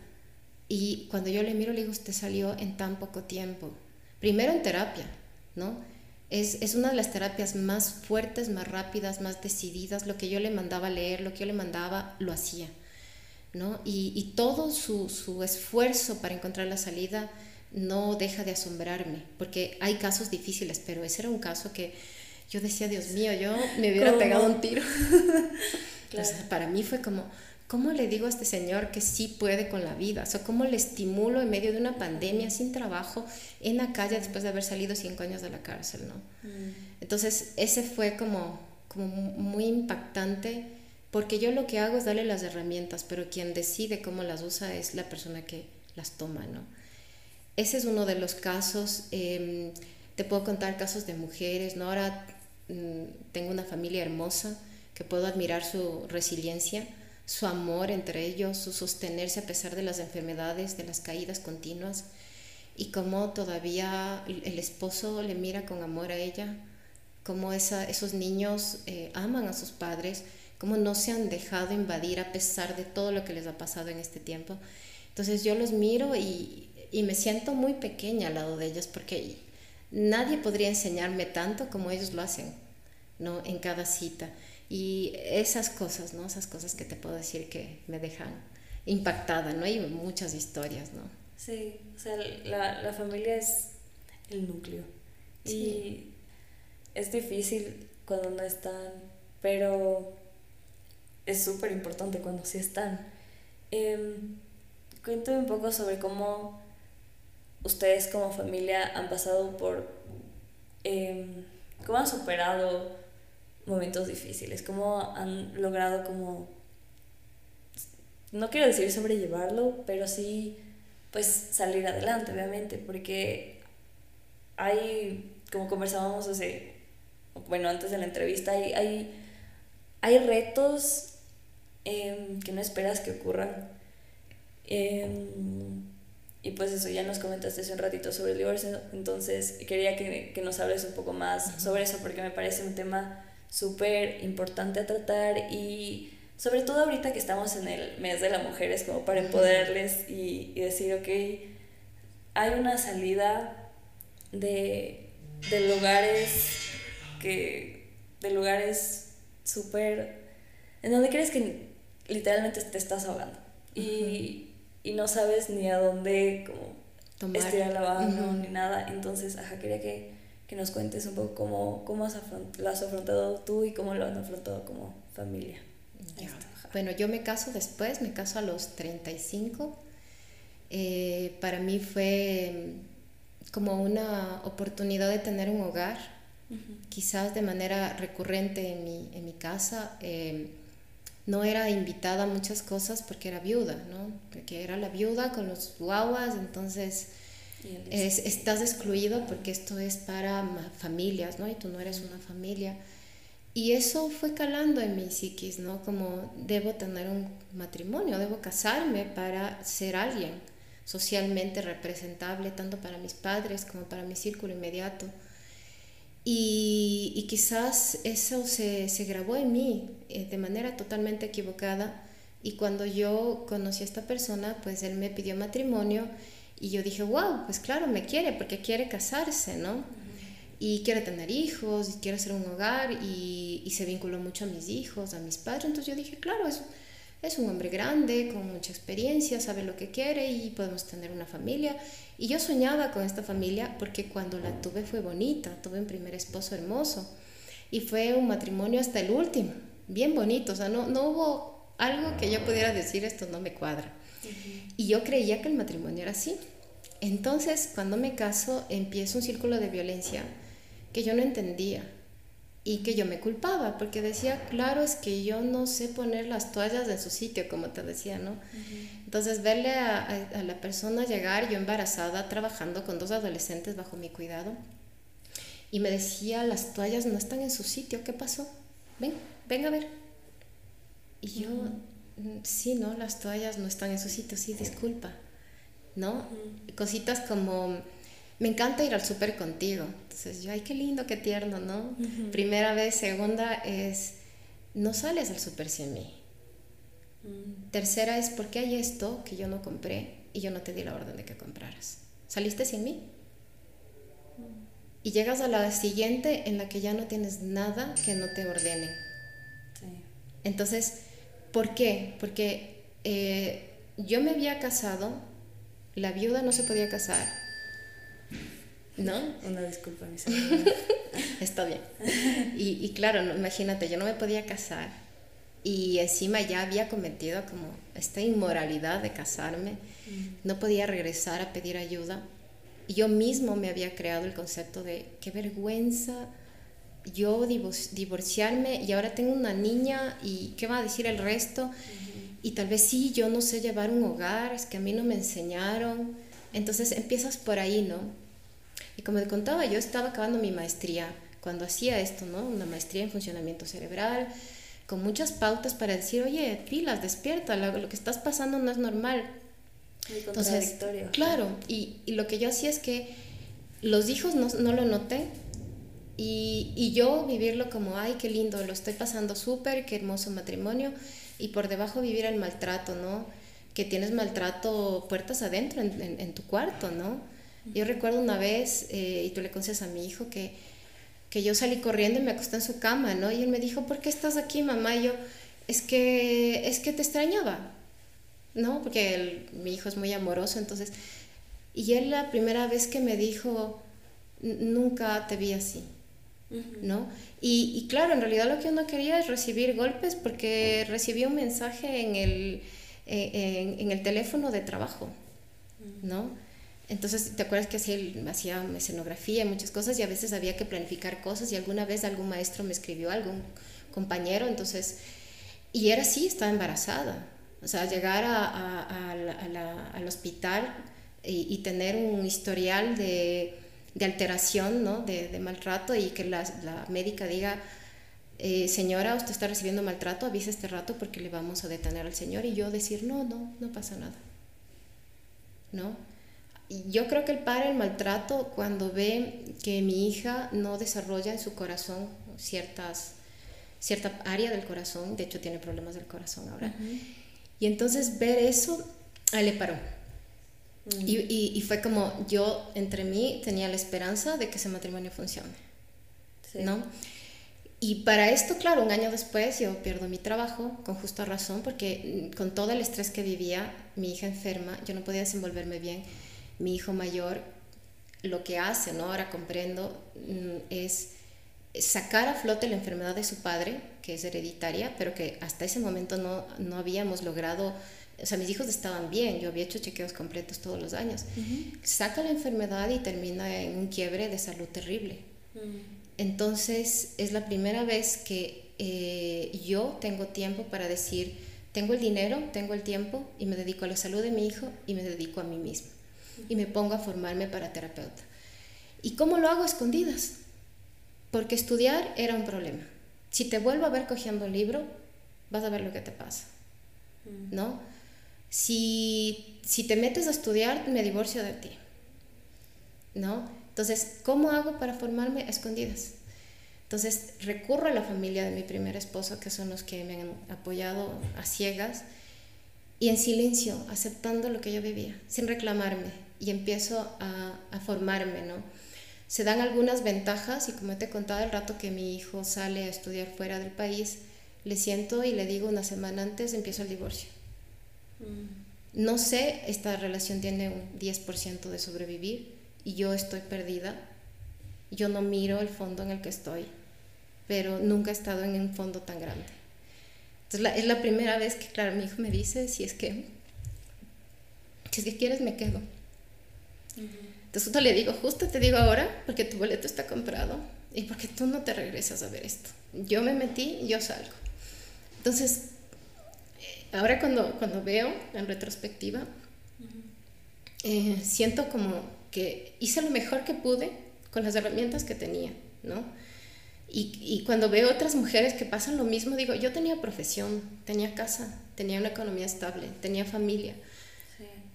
Y cuando yo le miro, le digo, usted salió en tan poco tiempo. Primero en terapia, ¿no? Es, es, una de las terapias más fuertes, más rápidas, más decididas. Lo que yo le mandaba leer, lo que yo le mandaba, lo hacía. ¿no? Y, y todo su, su, esfuerzo para encontrar la salida no deja de asombrarme, porque hay casos difíciles, pero ese era un caso que yo decía, Dios mío, yo me hubiera pegado un tiro. claro. para mí fue como, ¿cómo le digo a este señor que sí puede con la vida? O sea, ¿cómo le estimulo en medio de una pandemia, sin trabajo, en la calle después de haber salido cinco años de la cárcel, ¿no? Mm. Entonces, ese fue como, como muy impactante porque yo lo que hago es darle las herramientas, pero quien decide cómo las usa es la persona que las toma, ¿no? Ese es uno de los casos. Em, te puedo contar casos de mujeres, ¿no? Ahora mm, tengo una familia hermosa que puedo admirar su resiliencia, su amor entre ellos, su sostenerse a pesar de las enfermedades, de las caídas continuas, y cómo todavía el esposo le mira con amor a ella, cómo esos niños eh, aman a sus padres cómo no se han dejado invadir a pesar de todo lo que les ha pasado en este tiempo. Entonces yo los miro y, y me siento muy pequeña al lado de ellos porque nadie podría enseñarme tanto como ellos lo hacen, ¿no? En cada cita. Y esas cosas, ¿no? Esas cosas que te puedo decir que me dejan impactada, ¿no? Hay muchas historias, ¿no? Sí, o sea, la, la familia es el núcleo. Sí. Y es difícil cuando no están, pero es súper importante cuando sí están. Eh, cuéntame un poco sobre cómo ustedes como familia han pasado por, eh, cómo han superado momentos difíciles, cómo han logrado como, no quiero decir sobrellevarlo, pero sí pues salir adelante, obviamente, porque hay, como conversábamos hace, bueno, antes de la entrevista, hay, hay, hay retos Em, que no esperas que ocurran. Em, y pues eso, ya nos comentaste hace un ratito sobre el divorcio, entonces quería que, que nos hables un poco más sobre eso porque me parece un tema súper importante a tratar y sobre todo ahorita que estamos en el mes de las mujeres como para empoderarles y, y decir, ok, hay una salida de, de lugares que, de lugares súper, en donde crees que literalmente te estás ahogando. Y, y no sabes ni a dónde como Tomar. estirar la mano ni nada. Entonces, ajá, quería que, que nos cuentes un poco cómo, cómo has lo has afrontado tú y cómo lo han afrontado como familia. bueno, yo me caso después, me caso a los 35. Eh, para mí fue como una oportunidad de tener un hogar, quizás de manera recurrente en mi, en mi casa. Eh, no era invitada a muchas cosas porque era viuda, ¿no? Porque era la viuda con los guaguas, entonces es, estás excluido porque esto es para familias, ¿no? Y tú no eres una familia. Y eso fue calando en mi psiquis, ¿no? Como debo tener un matrimonio, debo casarme para ser alguien socialmente representable, tanto para mis padres como para mi círculo inmediato. Y, y quizás eso se, se, grabó en mí eh, de manera totalmente equivocada. Y cuando yo conocí a esta persona, pues él me pidió matrimonio y yo dije, wow, pues claro, me quiere porque quiere casarse, ¿no? Y quiere tener hijos, y quiere hacer un hogar y, y, se vinculó mucho a mis hijos, a mis padres. Entonces yo dije, claro, es, es un hombre grande, con mucha experiencia, sabe lo que quiere y podemos tener una familia. Y yo soñaba con esta familia porque cuando la tuve fue bonita, tuve un primer esposo hermoso y fue un matrimonio hasta el último, bien bonito, o sea, no, no hubo algo que yo pudiera decir esto no me cuadra. Y yo creía que el matrimonio era así. Entonces, cuando me caso, empieza un círculo de violencia que yo no entendía y que yo me culpaba porque decía, claro, es que yo no sé poner las toallas en su sitio, como te decía, ¿no? Entonces, verle a, a, la persona llegar, yo embarazada, trabajando con dos adolescentes bajo mi cuidado, y me decía, las toallas no están en su sitio, ¿qué pasó? Ven, ven a ver. Y yo, mm, sí, ¿no? Las toallas no están en su sitio, sí, disculpa, ¿no? Cositas como me encanta ir al súper contigo. Entonces yo, ay, qué lindo, qué tierno, ¿no? Primera vez. Segunda es, no sales al súper sin mí. Mm. Tercera es, ¿por qué hay esto que yo no compré y yo no te di la orden de que compraras? ¿Saliste sin mí? Mm. Y llegas a la siguiente en la que ya no tienes nada que no te ordene. Sí. Entonces, ¿por qué? Porque eh, yo me había casado, la viuda no se podía casar, ¿no? Una disculpa, mi Está bien. Y, y claro, imagínate, yo no me podía casar y encima ya había cometido como esta inmoralidad de casarme, no podía regresar a pedir ayuda. Y yo mismo me había creado el concepto de qué vergüenza yo divorciarme y ahora tengo una niña y qué va a decir el resto. Y tal vez sí, yo no sé llevar un hogar, es que a mí no me enseñaron. Entonces empiezas por ahí, ¿no? Y como te contaba, yo estaba acabando mi maestría cuando hacía esto, ¿no? Una maestría en funcionamiento cerebral, con muchas pautas para decir, oye, pilas, despierta, lo, que estás pasando no es normal. Muy Entonces, claro, y, y, lo que yo hacía es que los hijos no, no lo noté y, y, yo vivirlo como, ay, qué lindo, lo estoy pasando súper, qué hermoso matrimonio, y por debajo vivir el maltrato, ¿no? Que tienes maltrato puertas adentro en, en, en tu cuarto, ¿no? Yo recuerdo una vez, eh, y tú le conoces a mi hijo, que, que yo salí corriendo y me acosté en su cama, ¿no? Y él me dijo, ¿por qué estás aquí, mamá? Y yo, es que, es que te extrañaba, ¿no? Porque mi hijo es muy amoroso, entonces... Y él la primera vez que me dijo, nunca te vi así, ¿no? Y, y, claro, en realidad lo que uno quería es recibir golpes porque recibí un mensaje en el, eh, en, en, el teléfono de trabajo, ¿no? Entonces, ¿te acuerdas que hacía, escenografía y muchas cosas y a veces había que planificar cosas y alguna vez algún maestro me escribió, algún compañero, entonces, y era así, estaba embarazada. O sea, llegar al hospital y, tener un historial de, alteración, ¿no? de, de, maltrato y que la, médica diga, eh, señora, usted está recibiendo maltrato, avisa este rato porque le vamos a detener al señor y yo decir, no, no, no pasa nada. ¿No? Yo creo que el padre, el maltrato, cuando ve que mi hija no desarrolla en su corazón ciertas, cierta área del corazón, de hecho tiene problemas del corazón ahora, y entonces ver eso, a le paró. y, y, y, fue como yo entre mí tenía la esperanza de que ese matrimonio funcione. ¿No? Y para esto, claro, un año después yo pierdo mi trabajo, con justa razón, porque con todo el estrés que vivía, mi hija enferma, yo no podía desenvolverme bien mi hijo mayor lo que hace, ¿no? Ahora comprendo, mm, es sacar a flote la enfermedad de su padre, que es hereditaria, pero que hasta ese momento no, no habíamos logrado, o sea, mis hijos estaban bien, yo había hecho chequeos completos todos los años. Saca la enfermedad y termina en un quiebre de salud terrible. Entonces, es la primera vez que eh, yo tengo tiempo para decir, tengo el dinero, tengo el tiempo y me dedico a la salud de mi hijo y me dedico a mí misma. Y me pongo a formarme para terapeuta. ¿Y cómo lo hago escondidas? Porque estudiar era un problema. Si te vuelvo a ver cogiendo un libro, vas a ver lo que te pasa. Mm. ¿No? Si, si te metes a estudiar, me divorcio de ti. ¿No? Entonces, ¿cómo hago para formarme a escondidas? Entonces, recurro a la familia de mi primer esposo, que son los que me han apoyado a ciegas, y en silencio, aceptando lo que yo vivía, sin reclamarme, y empiezo a, a formarme, ¿no? Se dan algunas ventajas, y como te he contado el rato que mi hijo sale a estudiar fuera del país, le siento y le digo una semana antes, empiezo el divorcio. Mm. No sé, esta relación tiene un 10% de sobrevivir, y yo estoy perdida. Yo no miro el fondo en el que estoy, pero nunca he estado en un fondo tan grande. Entonces es la primera vez que, claro, mi hijo me dice, si es que, si es que quieres, me quedo. Entonces justo le digo, justo te digo ahora, porque tu boleto está comprado y porque tú no te regresas a ver esto. Yo me metí, yo salgo. Entonces, ahora cuando, cuando veo en retrospectiva, eh, siento como que hice lo mejor que pude con las herramientas que tenía, ¿no? Y, y, cuando veo otras mujeres que pasan lo mismo, digo, yo tenía profesión, tenía casa, tenía una economía estable, tenía familia,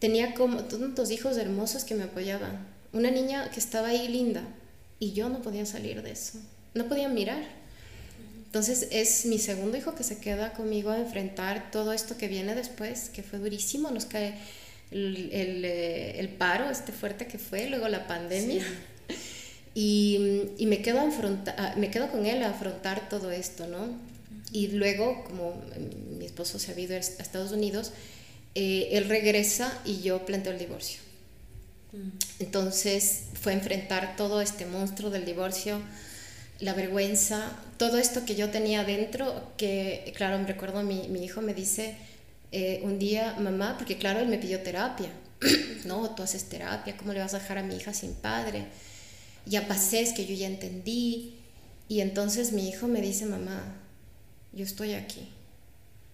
tenía como tantos hijos hermosos que me apoyaban, una niña que estaba ahí linda y yo no podía salir de eso, no podía mirar. Entonces es mi segundo hijo que se queda conmigo a enfrentar todo esto que viene después, que fue durísimo, nos cae el, el, eh, el, paro este fuerte que fue, luego la pandemia. Y, y, me, quedo me quedo con él a afrontar todo esto, ¿no? Y luego, como mi esposo se ha ido a Estados Unidos, eh, él regresa y yo planteo el divorcio. Mm. Entonces fue enfrentar todo este monstruo del divorcio, la vergüenza, todo esto que yo tenía dentro, que claro, me recuerdo mi, mi hijo me dice, eh, un día, mamá, porque claro, él me pidió terapia. no, tú haces terapia, ¿cómo le vas a dejar a mi hija sin padre? Ya pasé, es que yo ya entendí. Y entonces mi hijo me dice, mamá, yo estoy aquí.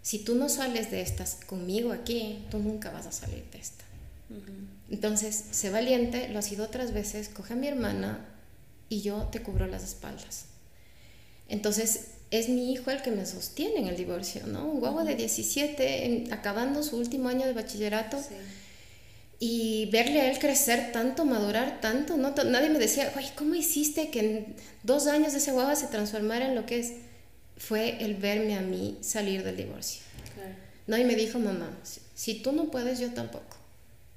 Si tú no sales de estas conmigo aquí, tú nunca vas a salir de esta. Entonces, sé valiente, lo ha sido otras veces, coge a mi hermana y yo te cubro las espaldas. Entonces, es mi hijo el que me sostiene en el divorcio, ¿no? Un guagua de 17, acabando su último año de bachillerato. Y verle a él crecer tanto, madurar tanto, ¿no? Nadie me decía, oye, ¿cómo hiciste que en dos años ese guagua se transformara en lo que es? Fue el verme a mí salir del divorcio. ¿No? Y me dijo, mamá, si tú no puedes, yo tampoco.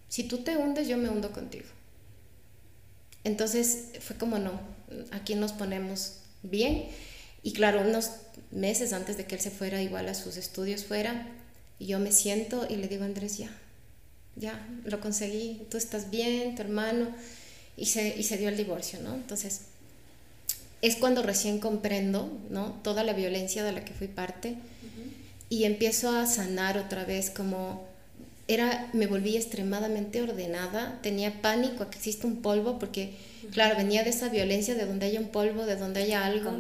Si tú te hundes, yo me hundo contigo. Entonces fue como, no, aquí nos ponemos bien y claro, unos meses antes de que él se fuera igual a sus estudios fuera, yo me siento y le digo, Andrés, ya, ya, lo conseguí, tú estás bien, tu hermano, y se, y se dio el divorcio, ¿no? Entonces, es cuando recién comprendo, ¿no? Toda la violencia de la que fui parte, y empiezo a sanar otra vez como era, me volví extremadamente ordenada, tenía pánico a que exista un polvo porque, claro, venía de esa violencia de donde haya un polvo, de donde haya algo.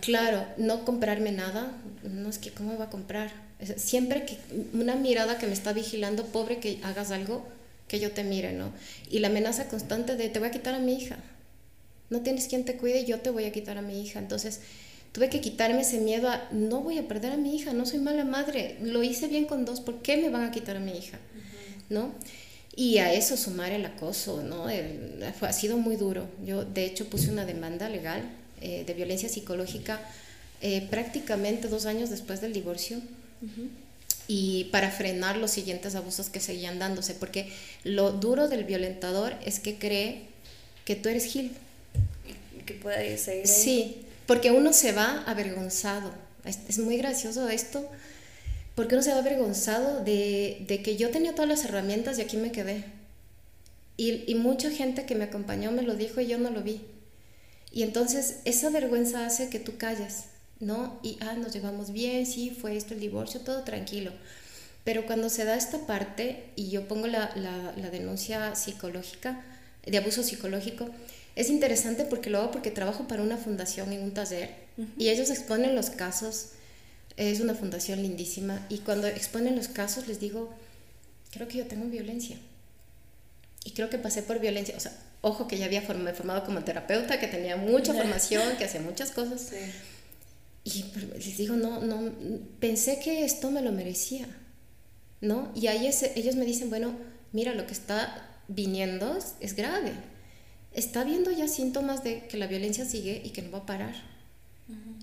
Claro, no comprarme nada, no es que cómo va a comprar. Siempre que una mirada que me está vigilando, pobre que hagas algo, que yo te mire, ¿no? Y la amenaza constante de te voy a quitar a mi hija. No tienes quien te cuide, yo te voy a quitar a mi hija. Entonces, tuve que quitarme ese miedo a no voy a perder a mi hija, no soy mala madre, lo hice bien con dos, ¿por qué me van a quitar a mi hija? ¿No? Y a eso sumar el acoso, ¿no? fue, ha sido muy duro. Yo, de hecho, puse una demanda legal eh, de violencia psicológica eh, prácticamente dos años después del divorcio. Y para frenar los siguientes abusos que seguían dándose, porque lo duro del violentador es que cree que tú eres Gil. Que puede seguir. Sí, porque uno se va avergonzado. Es, muy gracioso esto, porque uno se va avergonzado de, de, que yo tenía todas las herramientas y aquí me quedé. Y, y mucha gente que me acompañó me lo dijo y yo no lo vi. Y entonces esa vergüenza hace que tú calles, ¿no? Y, ah, nos llevamos bien, sí, fue esto el divorcio, todo tranquilo. Pero cuando se da esta parte y yo pongo la, la, la denuncia psicológica, de abuso psicológico, es interesante porque lo hago porque trabajo para una fundación en un taller Y ellos exponen los casos, es una fundación lindísima, y cuando exponen los casos les digo, creo que yo tengo violencia. Y creo que pasé por violencia, o sea, ojo que ya había me formado como terapeuta, que tenía mucha formación, que hacía muchas cosas. Y les digo, no, no, pensé que esto me lo merecía, ¿no? Y ahí ellos me dicen, bueno, mira, lo que está viniendo es, grave. Está viendo ya síntomas de que la violencia sigue y que no va a parar.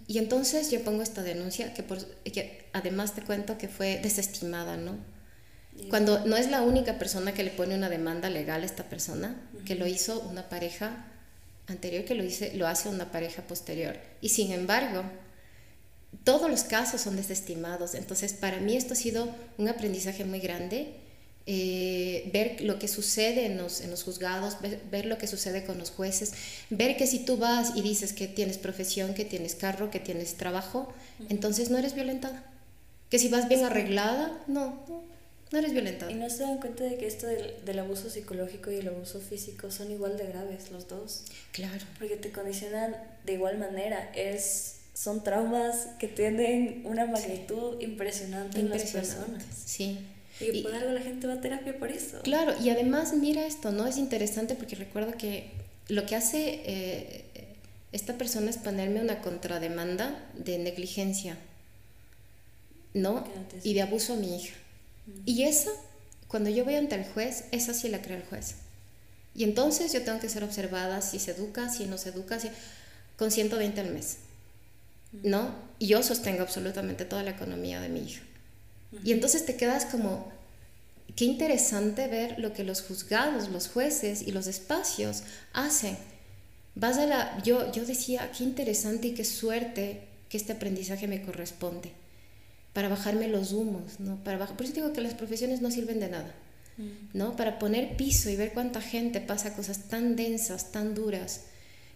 Y entonces yo pongo esta denuncia, que, por, que además te cuento que fue desestimada, ¿no? Cuando no es la única persona que le pone una demanda legal a esta persona, que lo hizo una pareja anterior, que lo, hice, lo hace una pareja posterior. Y sin embargo, todos los casos son desestimados. Entonces, para mí esto ha sido un aprendizaje muy grande. Eh, ver lo que sucede en los, en los juzgados, ver, lo que sucede con los jueces, ver que si tú vas y dices que tienes profesión, que tienes carro, que tienes trabajo, entonces no eres violentada. Que si vas bien arreglada, no, no, eres violentada. Y no se dan cuenta de que esto del, del, abuso psicológico y el abuso físico son igual de graves los dos. Claro. Porque te condicionan de igual manera. Es son traumas que tienen una magnitud impresionante, en las personas. Sí. Y, por algo la gente va a terapia por eso. Claro, y además mira esto, ¿no? Es interesante porque recuerdo que lo que hace eh, esta persona es ponerme una contrademanda de negligencia, ¿no? Y de abuso a mi hija. Y esa, cuando yo voy ante el juez, esa sí la crea el juez. Y entonces yo tengo que ser observada si se educa, si no se educa, si... con 120 al mes. ¿no? Y yo sostengo absolutamente toda la economía de mi hija. Y entonces te quedas como, qué interesante ver lo que los juzgados, los jueces y los espacios hacen. Vas a la, yo, yo decía, qué interesante y qué suerte que este aprendizaje me corresponde para bajarme los humos, ¿no? Para bajar, por eso digo que las profesiones no sirven de nada, ¿no? Para poner piso y ver cuánta gente pasa cosas tan densas, tan duras,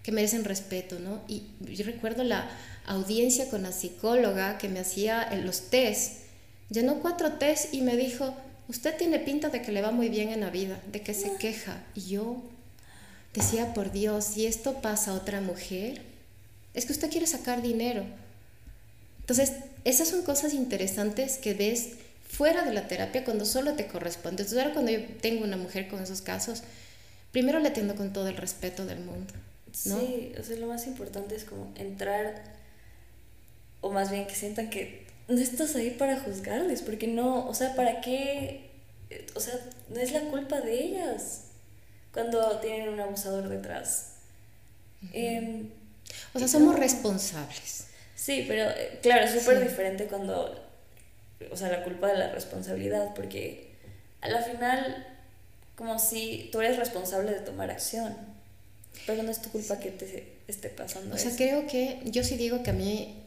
que merecen respeto, ¿no? Y yo recuerdo la audiencia con la psicóloga que me hacía los test. Llenó cuatro test y me dijo, usted tiene pinta de que le va muy bien en la vida, de que se queja. Y yo decía, por Dios, si esto pasa a otra mujer, es que usted quiere sacar dinero. Entonces, esas son cosas interesantes que ves fuera de la terapia cuando solo te corresponde. Entonces, ahora cuando yo tengo una mujer con esos casos, primero le atiendo con todo el respeto del mundo. Sí, o sea, lo más importante es como entrar, o más bien que sientan que no estás ahí para juzgarles, porque no, o sea, ¿para qué? O sea, no es la culpa de ellas cuando tienen un abusador detrás. Em, o sea, somos responsables. Sí, pero eh, claro, es súper diferente cuando, o sea, la culpa de la responsabilidad, porque a la final, como si tú eres responsable de tomar acción pero no es tu culpa que te esté pasando. O sea, creo que yo sí digo que a mí,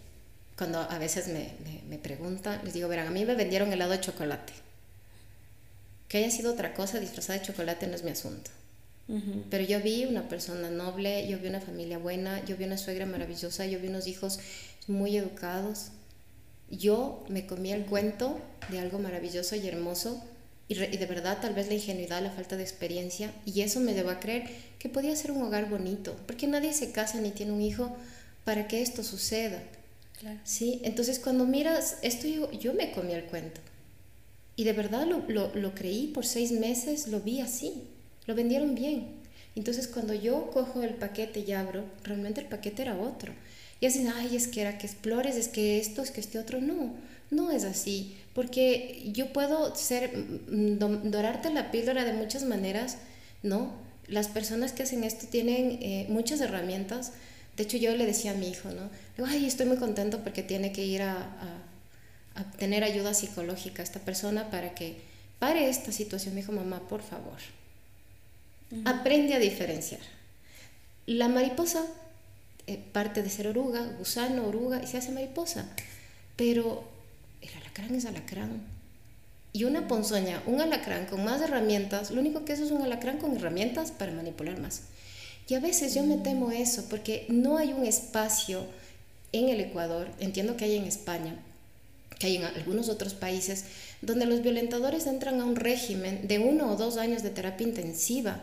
cuando a veces me, me, preguntan, les digo, verán, a mí me vendieron helado de chocolate. Que haya sido otra cosa disfrazada de chocolate no es mi asunto. Pero yo vi una persona noble, yo vi una familia buena, yo vi una suegra maravillosa, yo vi unos hijos muy educados. Yo me comí el cuento de algo maravilloso y hermoso y, de verdad tal vez la ingenuidad, la falta de experiencia, y eso me debo a creer que podía ser un hogar bonito, porque nadie se casa ni tiene un hijo para que esto suceda. ¿Sí? Entonces cuando miras esto, yo, yo me comí el cuento. Y de verdad lo, lo, lo, creí por seis meses, lo vi así, lo vendieron bien. Entonces cuando yo cojo el paquete y abro, realmente el paquete era otro. Y así, ay, es que era que explores, es que esto, es que este otro. No, no es así, porque yo puedo ser, mm, dorarte la píldora de muchas maneras, ¿no? Las personas que hacen esto tienen eh, muchas herramientas. De hecho, yo le decía a mi hijo, ¿no? Digo, ay, estoy muy contento porque tiene que ir a, a, tener ayuda psicológica esta persona para que pare esta situación. Me dijo, mamá, por favor, aprende a diferenciar. La mariposa eh, parte de ser oruga, gusano, oruga, y se hace mariposa. Pero el alacrán es alacrán. Y una ponzoña, un alacrán con más herramientas, lo único que eso es un alacrán con herramientas para manipular más. Y a veces yo me temo eso, porque no hay un espacio en el Ecuador, entiendo que hay en España, que hay en algunos otros países, donde los violentadores entran a un régimen de uno o dos años de terapia intensiva.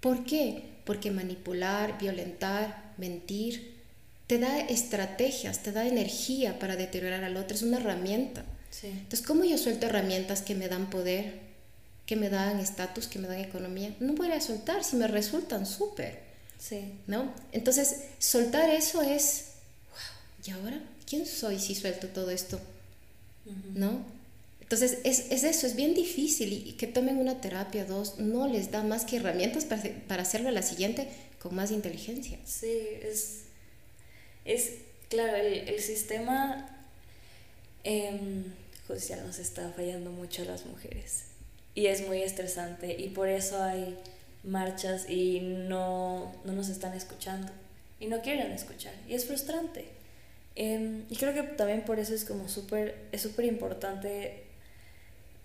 ¿Por qué? Porque manipular, violentar, mentir, te da estrategias, te da energía para deteriorar al otro, es una herramienta. Entonces, ¿cómo yo suelto herramientas que me dan poder, que me dan estatus, que me dan economía? No voy a soltar si me resultan súper. Sí. ¿No? Entonces, soltar eso es, wow, ¿y ahora? ¿Quién soy si suelto todo esto? ¿No? Entonces, es, es, eso, es bien difícil y, que tomen una terapia, dos, no les da más que herramientas para, para hacerlo a la siguiente con más inteligencia. Sí, es, es claro, el, el sistema eh, judicial nos está fallando mucho a las mujeres y es muy estresante y por eso hay marchas y no, no nos están escuchando y no quieren escuchar. Y es frustrante. Em, y creo que también por eso es como súper, es súper importante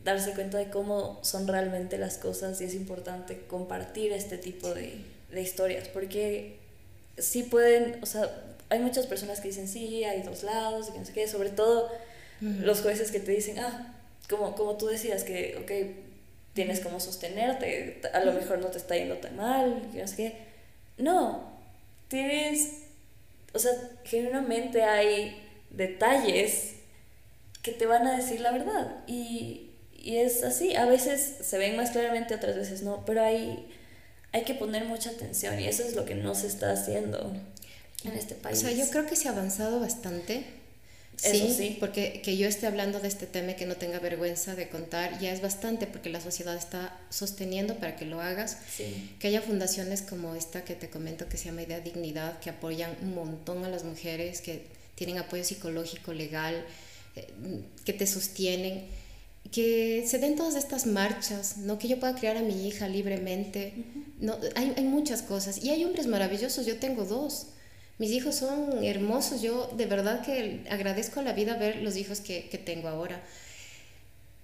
darse cuenta de cómo son realmente las cosas y es importante compartir este tipo de, de historias, porque sí pueden, o sea, hay muchas personas que dicen sí, hay dos lados y que no sé qué, sobre todo los jueces que te dicen, ah, como, como tú decías, que, ok, tienes como sostenerte, a lo mejor no te está yendo tan mal, y no sé qué. No, tienes, o sea, genuinamente hay detalles que te van a decir la verdad y y es así, a veces se ven más claramente, otras veces no, pero hay, hay que poner mucha atención y eso es lo que no se está haciendo en este país. O sea, yo creo que se ha avanzado bastante. Sí, sí, porque que yo esté hablando de este tema y que no tenga vergüenza de contar ya es bastante porque la sociedad está sosteniendo para que lo hagas. Sí. Que haya fundaciones como esta que te comento que se llama Idea Dignidad, que apoyan un montón a las mujeres, que tienen apoyo psicológico, legal, eh, que te sostienen que se den todas estas marchas, ¿no? que yo pueda criar a mi hija libremente. no, hay, hay, muchas cosas. Y hay hombres maravillosos, yo tengo dos. Mis hijos son hermosos, yo de verdad que agradezco a la vida ver los hijos que, que tengo ahora.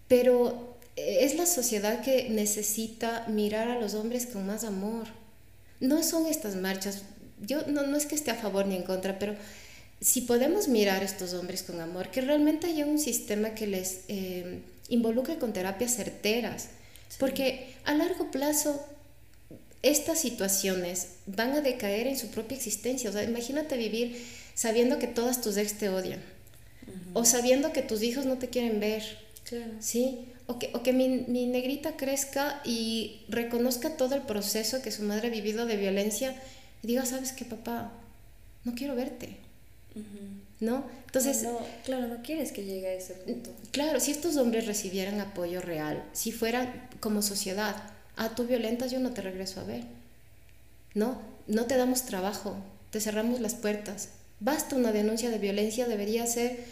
Pero es la sociedad que necesita mirar a los hombres con más amor. No son estas marchas, yo no, no es que esté a favor ni en contra, pero si podemos mirar a estos hombres con amor, que realmente haya un sistema que les... Eh, involucre con terapias certeras, porque a largo plazo estas situaciones van a decaer en su propia existencia. O sea, imagínate vivir sabiendo que todas tus ex te odian, o sabiendo que tus hijos no te quieren ver, ¿sí? O que, o que mi, mi, negrita crezca y reconozca todo el proceso que su madre ha vivido de violencia y diga, ¿sabes qué, papá? No quiero verte. ¿no? Entonces, claro, no quieres que llegue a ese punto. Claro, si estos hombres recibieran apoyo real, si fueran como sociedad, ah, tú violentas, yo no te regreso a ver, ¿no? No te damos trabajo, te cerramos las puertas. Basta una denuncia de violencia, debería ser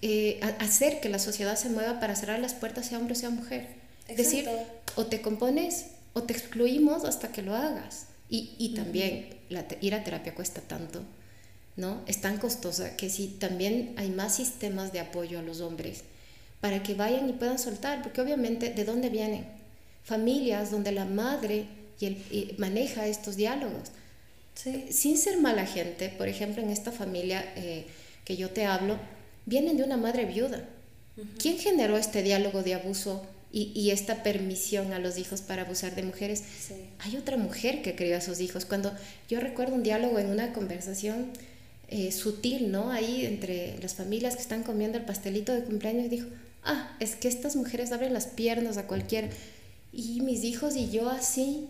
eh, hacer que la sociedad se mueva para cerrar las puertas, sea hombre o sea mujer. Es decir, o te compones o te excluimos hasta que lo hagas. Y, y también la ir a terapia cuesta tanto. ¿no? Es tan costosa que si también hay más sistemas de apoyo a los hombres para que vayan y puedan soltar, porque obviamente de dónde vienen familias donde la madre y el, maneja estos diálogos. Sin ser mala gente, por ejemplo, en esta familia eh, que yo te hablo, vienen de una madre viuda. ¿Quién generó este diálogo de abuso y, y, esta permisión a los hijos para abusar de mujeres? Hay otra mujer que crió a sus hijos. Cuando yo recuerdo un diálogo en una conversación, eh, sutil, ¿no? Ahí entre las familias que están comiendo el pastelito de cumpleaños, dijo, ah, es que estas mujeres abren las piernas a cualquiera. Y mis hijos y yo así,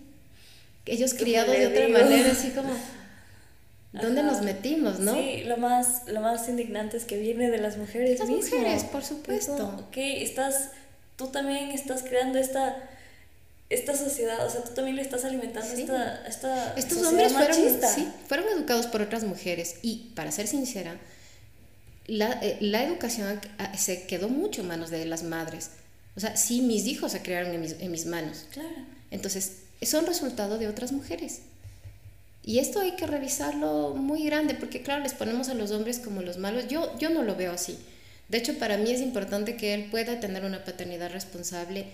ellos criados de otra manera, así como, ¿dónde nos metimos, no? Sí, lo más, lo más indignante es que viene de las mujeres Las mujeres, por supuesto. ok, estás, tú también estás creando esta esta sociedad, o sea, tú también le estás alimentando esta, esta Estos hombres fueron, sí, fueron educados por otras mujeres y, para ser sincera, la, eh, la, educación se quedó mucho en manos de las madres. O sea, sí, mis hijos se crearon en mis, en mis manos. Claro. Entonces, son resultado de otras mujeres. Y esto hay que revisarlo muy grande, porque claro, les ponemos a los hombres como los malos. Yo, yo no lo veo así. De hecho, para mí es importante que él pueda tener una paternidad responsable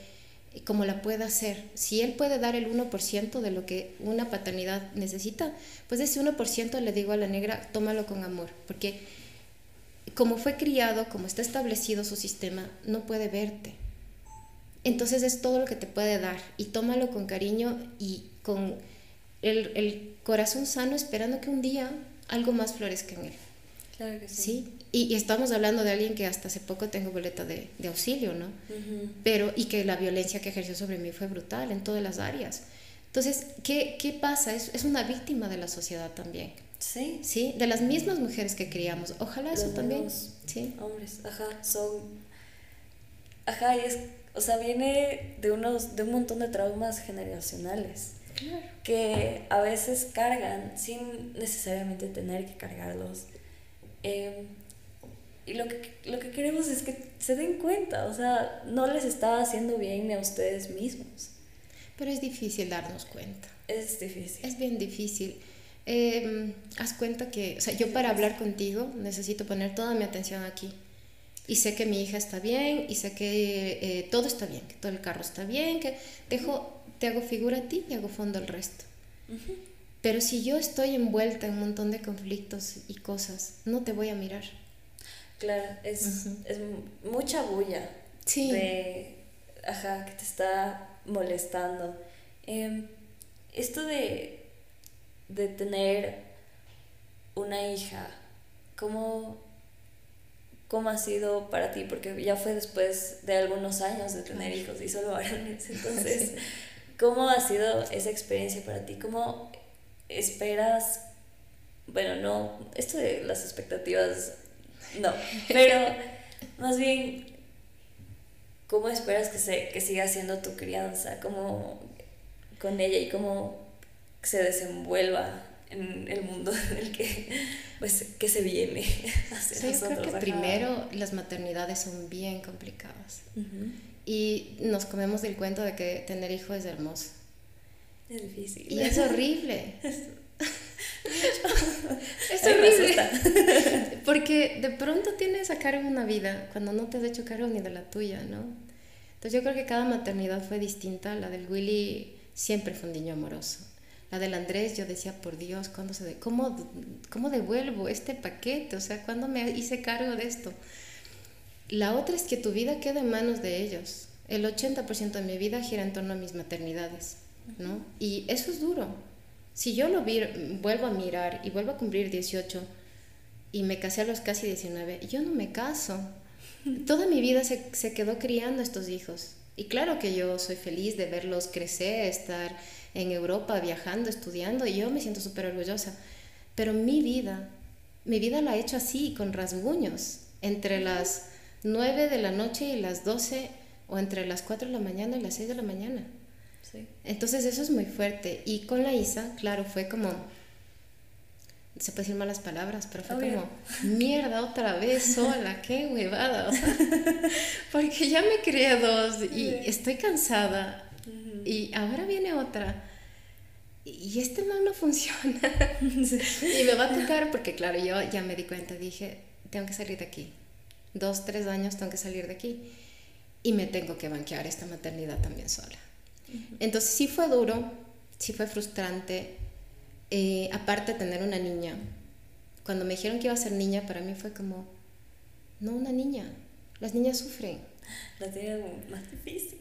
como la pueda hacer. Si él puede dar el 1% de lo que una paternidad necesita, pues ese 1% le digo a la negra, tómalo con amor, porque como fue criado, como está establecido su sistema, no puede verte. Entonces es todo lo que te puede dar y tómalo con cariño y con el, el corazón sano esperando que un día algo más florezca en él. Claro que sí. ¿sí? Y, estamos hablando de alguien que hasta hace poco tengo boleta de, de auxilio, ¿no? Pero, y que la violencia que ejerció sobre mí fue brutal en todas las áreas. Entonces, ¿qué, qué pasa? Es, es una víctima de la sociedad también. Sí. Sí, de las mismas mujeres que criamos. Ojalá eso también. Sí. Hombres, ajá, son. Ajá, y es. O sea, viene de, unos, de un montón de traumas generacionales. Claro. Que a veces cargan sin necesariamente tener que cargarlos. Em, y lo que, lo que queremos es que se den cuenta, o sea, no les está haciendo bien ni a ustedes mismos. Pero es difícil darnos cuenta. Es difícil. Es bien difícil. Eh, haz cuenta que, o sea, yo para hablar contigo necesito poner toda mi atención aquí. Y sé que mi hija está bien, y sé que eh, todo está bien, que todo el carro está bien, que dejo, te hago figura a ti y hago fondo al resto. Pero si yo estoy envuelta en un montón de conflictos y cosas, no te voy a mirar. Claro, es, es mucha bulla sí. de, ajá, que te está molestando. Em, esto de, de tener una hija, ¿cómo, ¿cómo ha sido para ti? Porque ya fue después de algunos años de tener hijos y solo varones. Entonces, ¿cómo ha sido esa experiencia para ti? ¿Cómo esperas? Bueno, no, esto de las expectativas, no, pero más bien, ¿cómo esperas que, se, que siga siendo tu crianza? ¿Cómo con ella y cómo se desenvuelva en el mundo en el que, pues, que se viene hacia Yo creo que primero las maternidades son bien complicadas. Y nos comemos del cuento de que tener hijo es hermoso. Es difícil. Y es horrible. es horrible. Porque de pronto tienes a cargo una vida cuando no te has hecho cargo ni de la tuya, ¿no? Entonces yo creo que cada maternidad fue distinta. La del Willy siempre fue un niño amoroso. La del Andrés, yo decía, por Dios, ¿cuándo se de ¿cómo, ¿cómo devuelvo este paquete? O sea, ¿cuándo me hice cargo de esto? La otra es que tu vida queda en manos de ellos. El 80% de mi vida gira en torno a mis maternidades, ¿no? Y eso es duro. Si yo lo vi, vuelvo a mirar y vuelvo a cumplir 18 y me casé a los casi 19, yo no me caso. Toda mi vida se, se quedó criando estos hijos. Y claro que yo soy feliz de verlos crecer, estar en Europa viajando, estudiando, y yo me siento súper orgullosa. Pero mi vida, mi vida la he hecho así, con rasguños, entre las 9 de la noche y las 12, o entre las 4 de la mañana y las 6 de la mañana. Entonces eso es muy fuerte. Y con la Isa, claro, fue como, se puede decir malas palabras, pero fue como, mierda, otra vez sola, qué huevada. porque ya me crié dos y estoy cansada. Y ahora viene otra. Y este mal no funciona. y me va a tocar porque, claro, yo ya me di cuenta, dije, tengo que salir de aquí. Dos, tres años tengo que salir de aquí. Y me tengo que banquear esta maternidad también sola. Entonces sí fue duro, sí fue frustrante. Eh, aparte de tener una niña, cuando me dijeron que iba a ser niña, para mí fue como, no una niña, las niñas sufren. La tienen más difícil.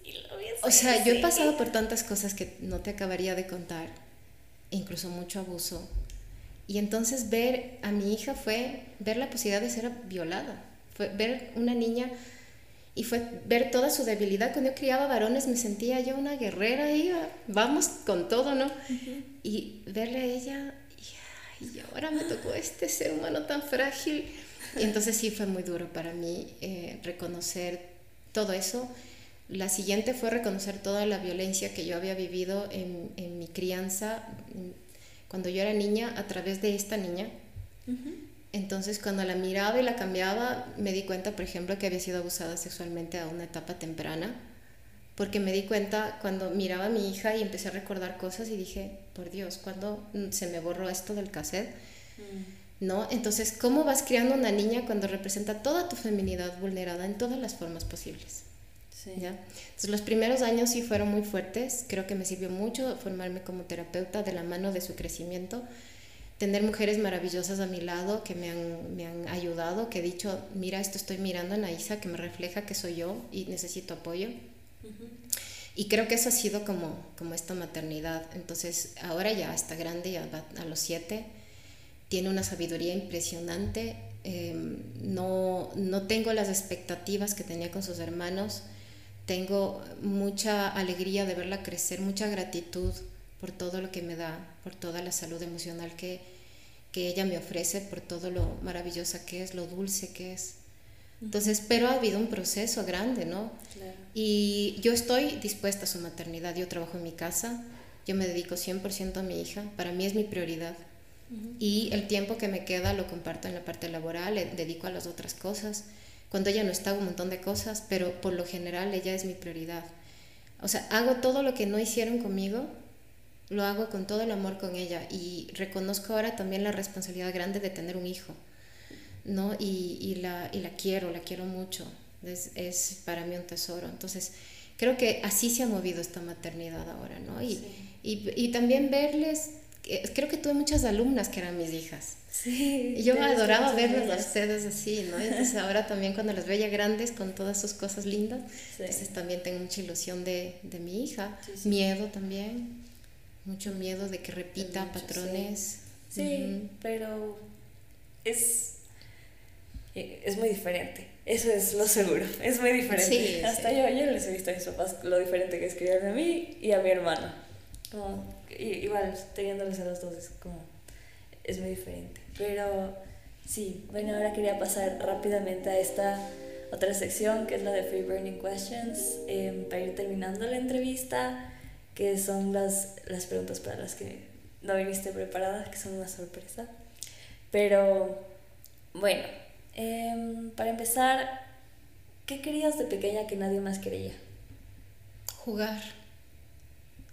O sea, yo he pasado por tantas cosas que no te acabaría de contar, incluso mucho abuso. Y entonces ver a mi hija fue ver la posibilidad de ser violada, fue ver una niña y fue ver toda su debilidad. Cuando yo criaba varones me sentía yo una guerrera y vamos con todo, ¿no? Y verle a ella, y, ahora me tocó este ser humano tan frágil. Y entonces sí fue muy duro para mí eh, reconocer todo eso. La siguiente fue reconocer toda la violencia que yo había vivido en, en mi crianza cuando yo era niña a través de esta niña. Entonces, cuando la miraba y la cambiaba, me di cuenta, por ejemplo, que había sido abusada sexualmente a una etapa temprana, porque me di cuenta cuando miraba a mi hija y empecé a recordar cosas y dije, por Dios, ¿cuándo se me borró esto del cassette? Mm. ¿No? Entonces, ¿cómo vas criando una niña cuando representa toda tu feminidad vulnerada en todas las formas posibles? Sí. ¿Ya? Entonces, los primeros años sí fueron muy fuertes, creo que me sirvió mucho formarme como terapeuta de la mano de su crecimiento, tener mujeres maravillosas a mi lado que me han, me han ayudado, que he dicho, mira, esto estoy mirando en Aisa, que me refleja que soy yo y necesito apoyo. Y creo que eso ha sido como, como esta maternidad. Entonces, ahora ya está grande, ya va a los siete, tiene una sabiduría impresionante. em, no, no tengo las expectativas que tenía con sus hermanos. Tengo mucha alegría de verla crecer, mucha gratitud por todo lo que me da, por toda la salud emocional que, que ella me ofrece, por todo lo maravillosa que es, lo dulce que es. Entonces, pero ha habido un proceso grande, ¿no? Y yo estoy dispuesta a su maternidad, yo trabajo en mi casa, yo me dedico 100% a mi hija, para mí es mi prioridad. Y el tiempo que me queda lo comparto en la parte laboral, le dedico a las otras cosas. Cuando ella no está, un montón de cosas, pero por lo general ella es mi prioridad. O sea, hago todo lo que no hicieron conmigo, lo hago con todo el amor con ella y reconozco ahora también la responsabilidad grande de tener un hijo, ¿no? Y, y, la, y la quiero, la quiero mucho, es, es, para mí un tesoro. Entonces, creo que así se ha movido esta maternidad ahora, ¿no? Y, y, y también verles, creo que tuve muchas alumnas que eran mis hijas. Sí, yo adoraba verlas a ustedes así, ¿no? Entonces ahora también cuando las veía grandes con todas sus cosas lindas, entonces también tengo mucha ilusión de, de mi hija, miedo también mucho miedo de que repita patrones. Sí, pero es, eh, es muy diferente. Eso es lo seguro, es muy diferente. Hasta yo, yo les he visto a mis papás lo diferente que es criarme a mí y a mi hermano. Como, igual, teniéndoles a los dos es como, es muy diferente. Pero sí, bueno, ahora quería pasar rápidamente a esta otra sección que es la de Free Burning Questions, em, para ir terminando la entrevista que son las, las preguntas para las que no viniste preparada, que son una sorpresa. Pero bueno, em, para empezar, ¿qué querías de pequeña que nadie más quería? Jugar.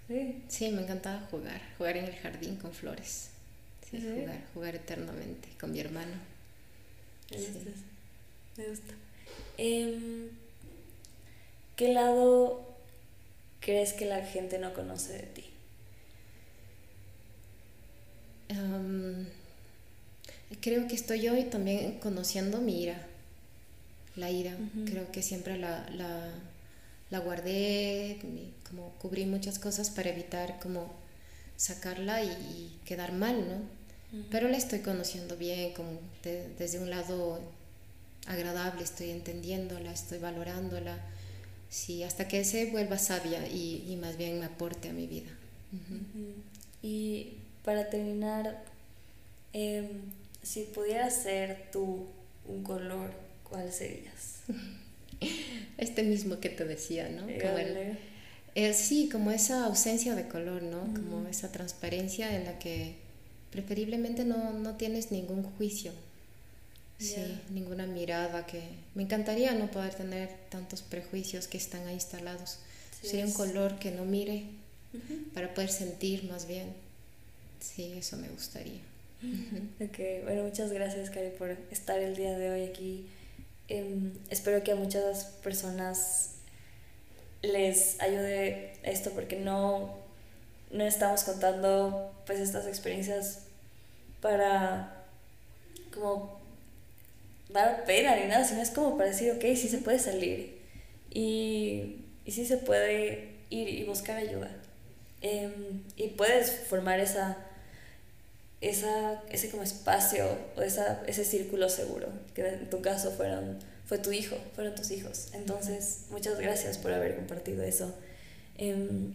Sí. Sí, me encantaba jugar, jugar en el jardín con flores. Sí, jugar, jugar eternamente con mi hermano. Me gusta. Me gusta. Em, ¿Qué lado crees que la gente no conoce de ti? creo que estoy hoy también conociendo mi ira, la ira. Creo que siempre la, la, la, guardé, como cubrí muchas cosas para evitar como sacarla y, quedar mal, ¿no? Pero la estoy conociendo bien, como desde un lado agradable, estoy entendiéndola, estoy valorándola sí, hasta que se vuelva sabia y, y más bien me aporte a mi vida. Y para terminar, em, si pudieras ser tú un color, ¿cuál serías? Este mismo que te decía, ¿no? Como el, eh, sí, como esa ausencia de color, ¿no? Como esa transparencia en la que preferiblemente no, no tienes ningún juicio, Sí, ninguna mirada que... Me encantaría no poder tener tantos prejuicios que están ahí instalados. Sería un color que no mire para poder sentir más bien. Sí, eso me gustaría. Ok, bueno, muchas gracias, Cari, por estar el día de hoy aquí. Em, espero que a muchas personas les ayude esto porque no, no estamos contando pues estas experiencias para como dar pena ni nada, sino es como para decir, ok, sí se puede salir y, y sí se puede ir y buscar ayuda. Em, y puedes formar esa, esa, ese como espacio o esa, ese círculo seguro, que en tu caso fueron, fue tu hijo, fueron tus hijos. Entonces, muchas gracias por haber compartido eso. Em,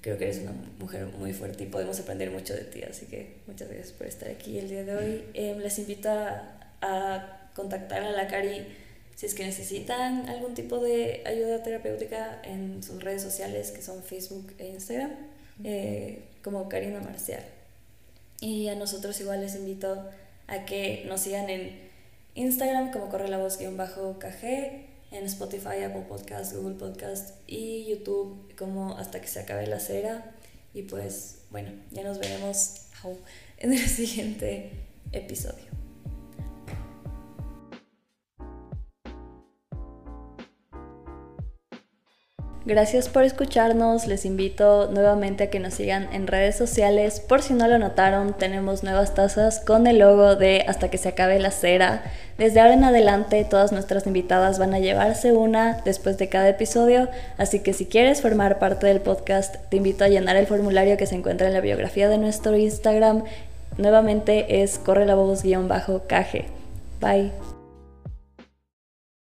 creo que eres una mujer muy fuerte y podemos aprender mucho de ti, así que muchas gracias por estar aquí el día de hoy. Em, les invito a, a contactar a la Cari si es que necesitan algún tipo de ayuda terapéutica en sus redes sociales que son Facebook e Instagram, eh, como Karina Marcial. Y a nosotros igual les invito a que nos sigan en Instagram como corre la voz bajo KG, en Spotify, Apple Podcast, Google Podcast y YouTube como hasta que se acabe la cera. Y pues bueno, ya nos veremos en el siguiente episodio. Gracias por escucharnos, les invito nuevamente a que nos sigan en redes sociales. Por si no lo notaron, tenemos nuevas tazas con el logo de Hasta que se acabe la cera. Desde ahora en adelante todas nuestras invitadas van a llevarse una después de cada episodio, así que si quieres formar parte del podcast, te invito a llenar el formulario que se encuentra en la biografía de nuestro Instagram. Nuevamente es corre la voz-caje. Bye.